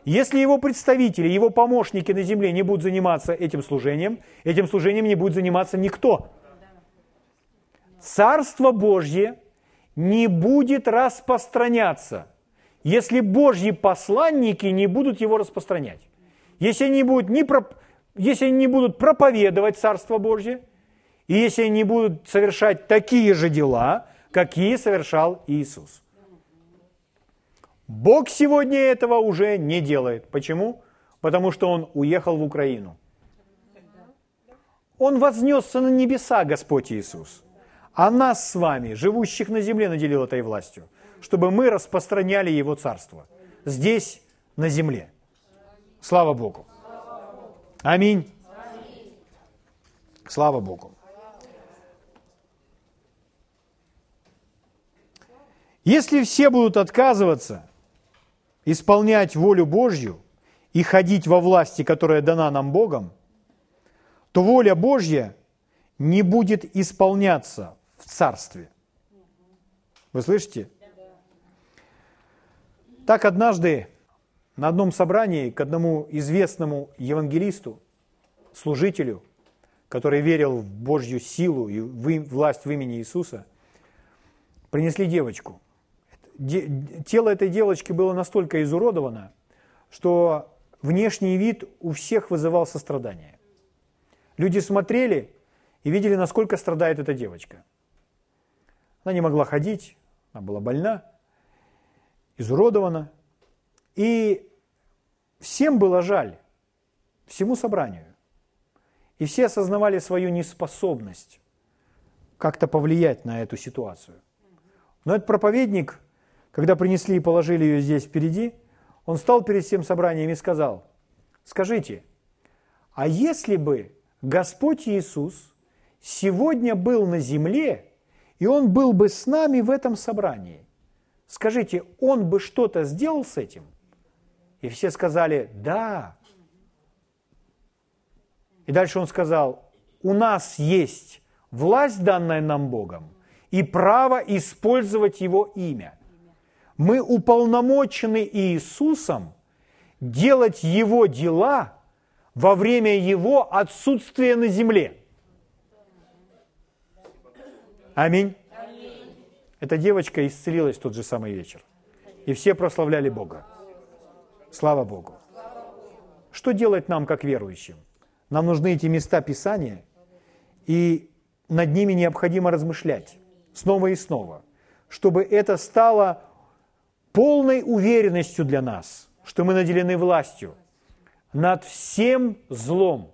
Speaker 1: Если Его представители, Его помощники на земле не будут заниматься этим служением, этим служением не будет заниматься никто. Царство Божье – не будет распространяться, если Божьи посланники не будут его распространять. Если они, будут не проп... если они не будут проповедовать Царство Божье, и если они не будут совершать такие же дела, какие совершал Иисус. Бог сегодня этого уже не делает. Почему? Потому что Он уехал в Украину. Он вознесся на небеса, Господь Иисус а нас с вами, живущих на земле, наделил этой властью, чтобы мы распространяли Его Царство здесь, на земле. Слава Богу. Аминь. Слава Богу. Если все будут отказываться исполнять волю Божью и ходить во власти, которая дана нам Богом, то воля Божья не будет исполняться в царстве. Вы слышите? Так однажды на одном собрании к одному известному евангелисту, служителю, который верил в Божью силу и власть в имени Иисуса, принесли девочку. Тело этой девочки было настолько изуродовано, что внешний вид у всех вызывал сострадание. Люди смотрели и видели, насколько страдает эта девочка – она не могла ходить, она была больна, изуродована. И всем было жаль, всему собранию. И все осознавали свою неспособность как-то повлиять на эту ситуацию. Но этот проповедник, когда принесли и положили ее здесь впереди, он стал перед всем собранием и сказал, скажите, а если бы Господь Иисус сегодня был на земле, и он был бы с нами в этом собрании. Скажите, он бы что-то сделал с этим? И все сказали, да. И дальше он сказал, у нас есть власть, данная нам Богом, и право использовать Его имя. Мы уполномочены Иисусом делать Его дела во время Его отсутствия на земле – Аминь. Эта девочка исцелилась в тот же самый вечер. И все прославляли Бога. Слава Богу. Что делать нам, как верующим? Нам нужны эти места Писания, и над ними необходимо размышлять снова и снова, чтобы это стало полной уверенностью для нас, что мы наделены властью над всем злом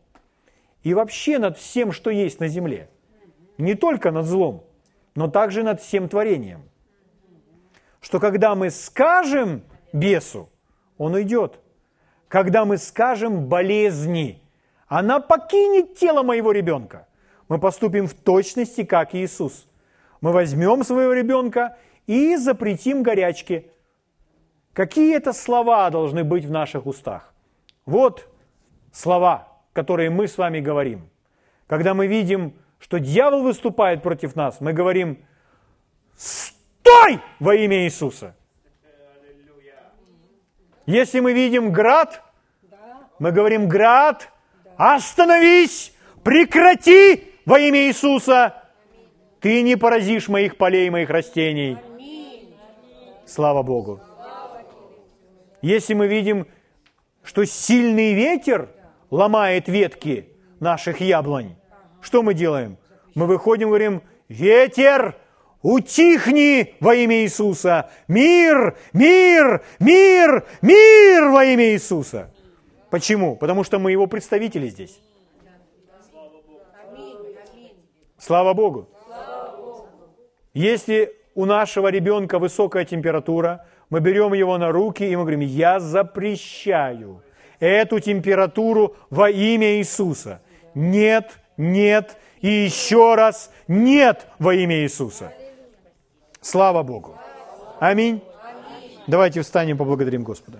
Speaker 1: и вообще над всем, что есть на земле. Не только над злом – но также над всем творением. Что когда мы скажем бесу, он уйдет. Когда мы скажем болезни, она покинет тело моего ребенка. Мы поступим в точности, как Иисус. Мы возьмем своего ребенка и запретим горячки. Какие это слова должны быть в наших устах? Вот слова, которые мы с вами говорим. Когда мы видим что дьявол выступает против нас, мы говорим, стой во имя Иисуса. Если мы видим град, мы говорим, град, остановись, прекрати во имя Иисуса. Ты не поразишь моих полей, моих растений. Слава Богу. Если мы видим, что сильный ветер ломает ветки наших яблонь, что мы делаем? Мы выходим и говорим, ветер, утихни во имя Иисуса. Мир, мир, мир, мир во имя Иисуса. Почему? Потому что мы его представители здесь. Слава Богу. Если у нашего ребенка высокая температура, мы берем его на руки и мы говорим, я запрещаю эту температуру во имя Иисуса. Нет, нет и еще раз нет во имя Иисуса. Слава Богу. Аминь. Давайте встанем, поблагодарим Господа.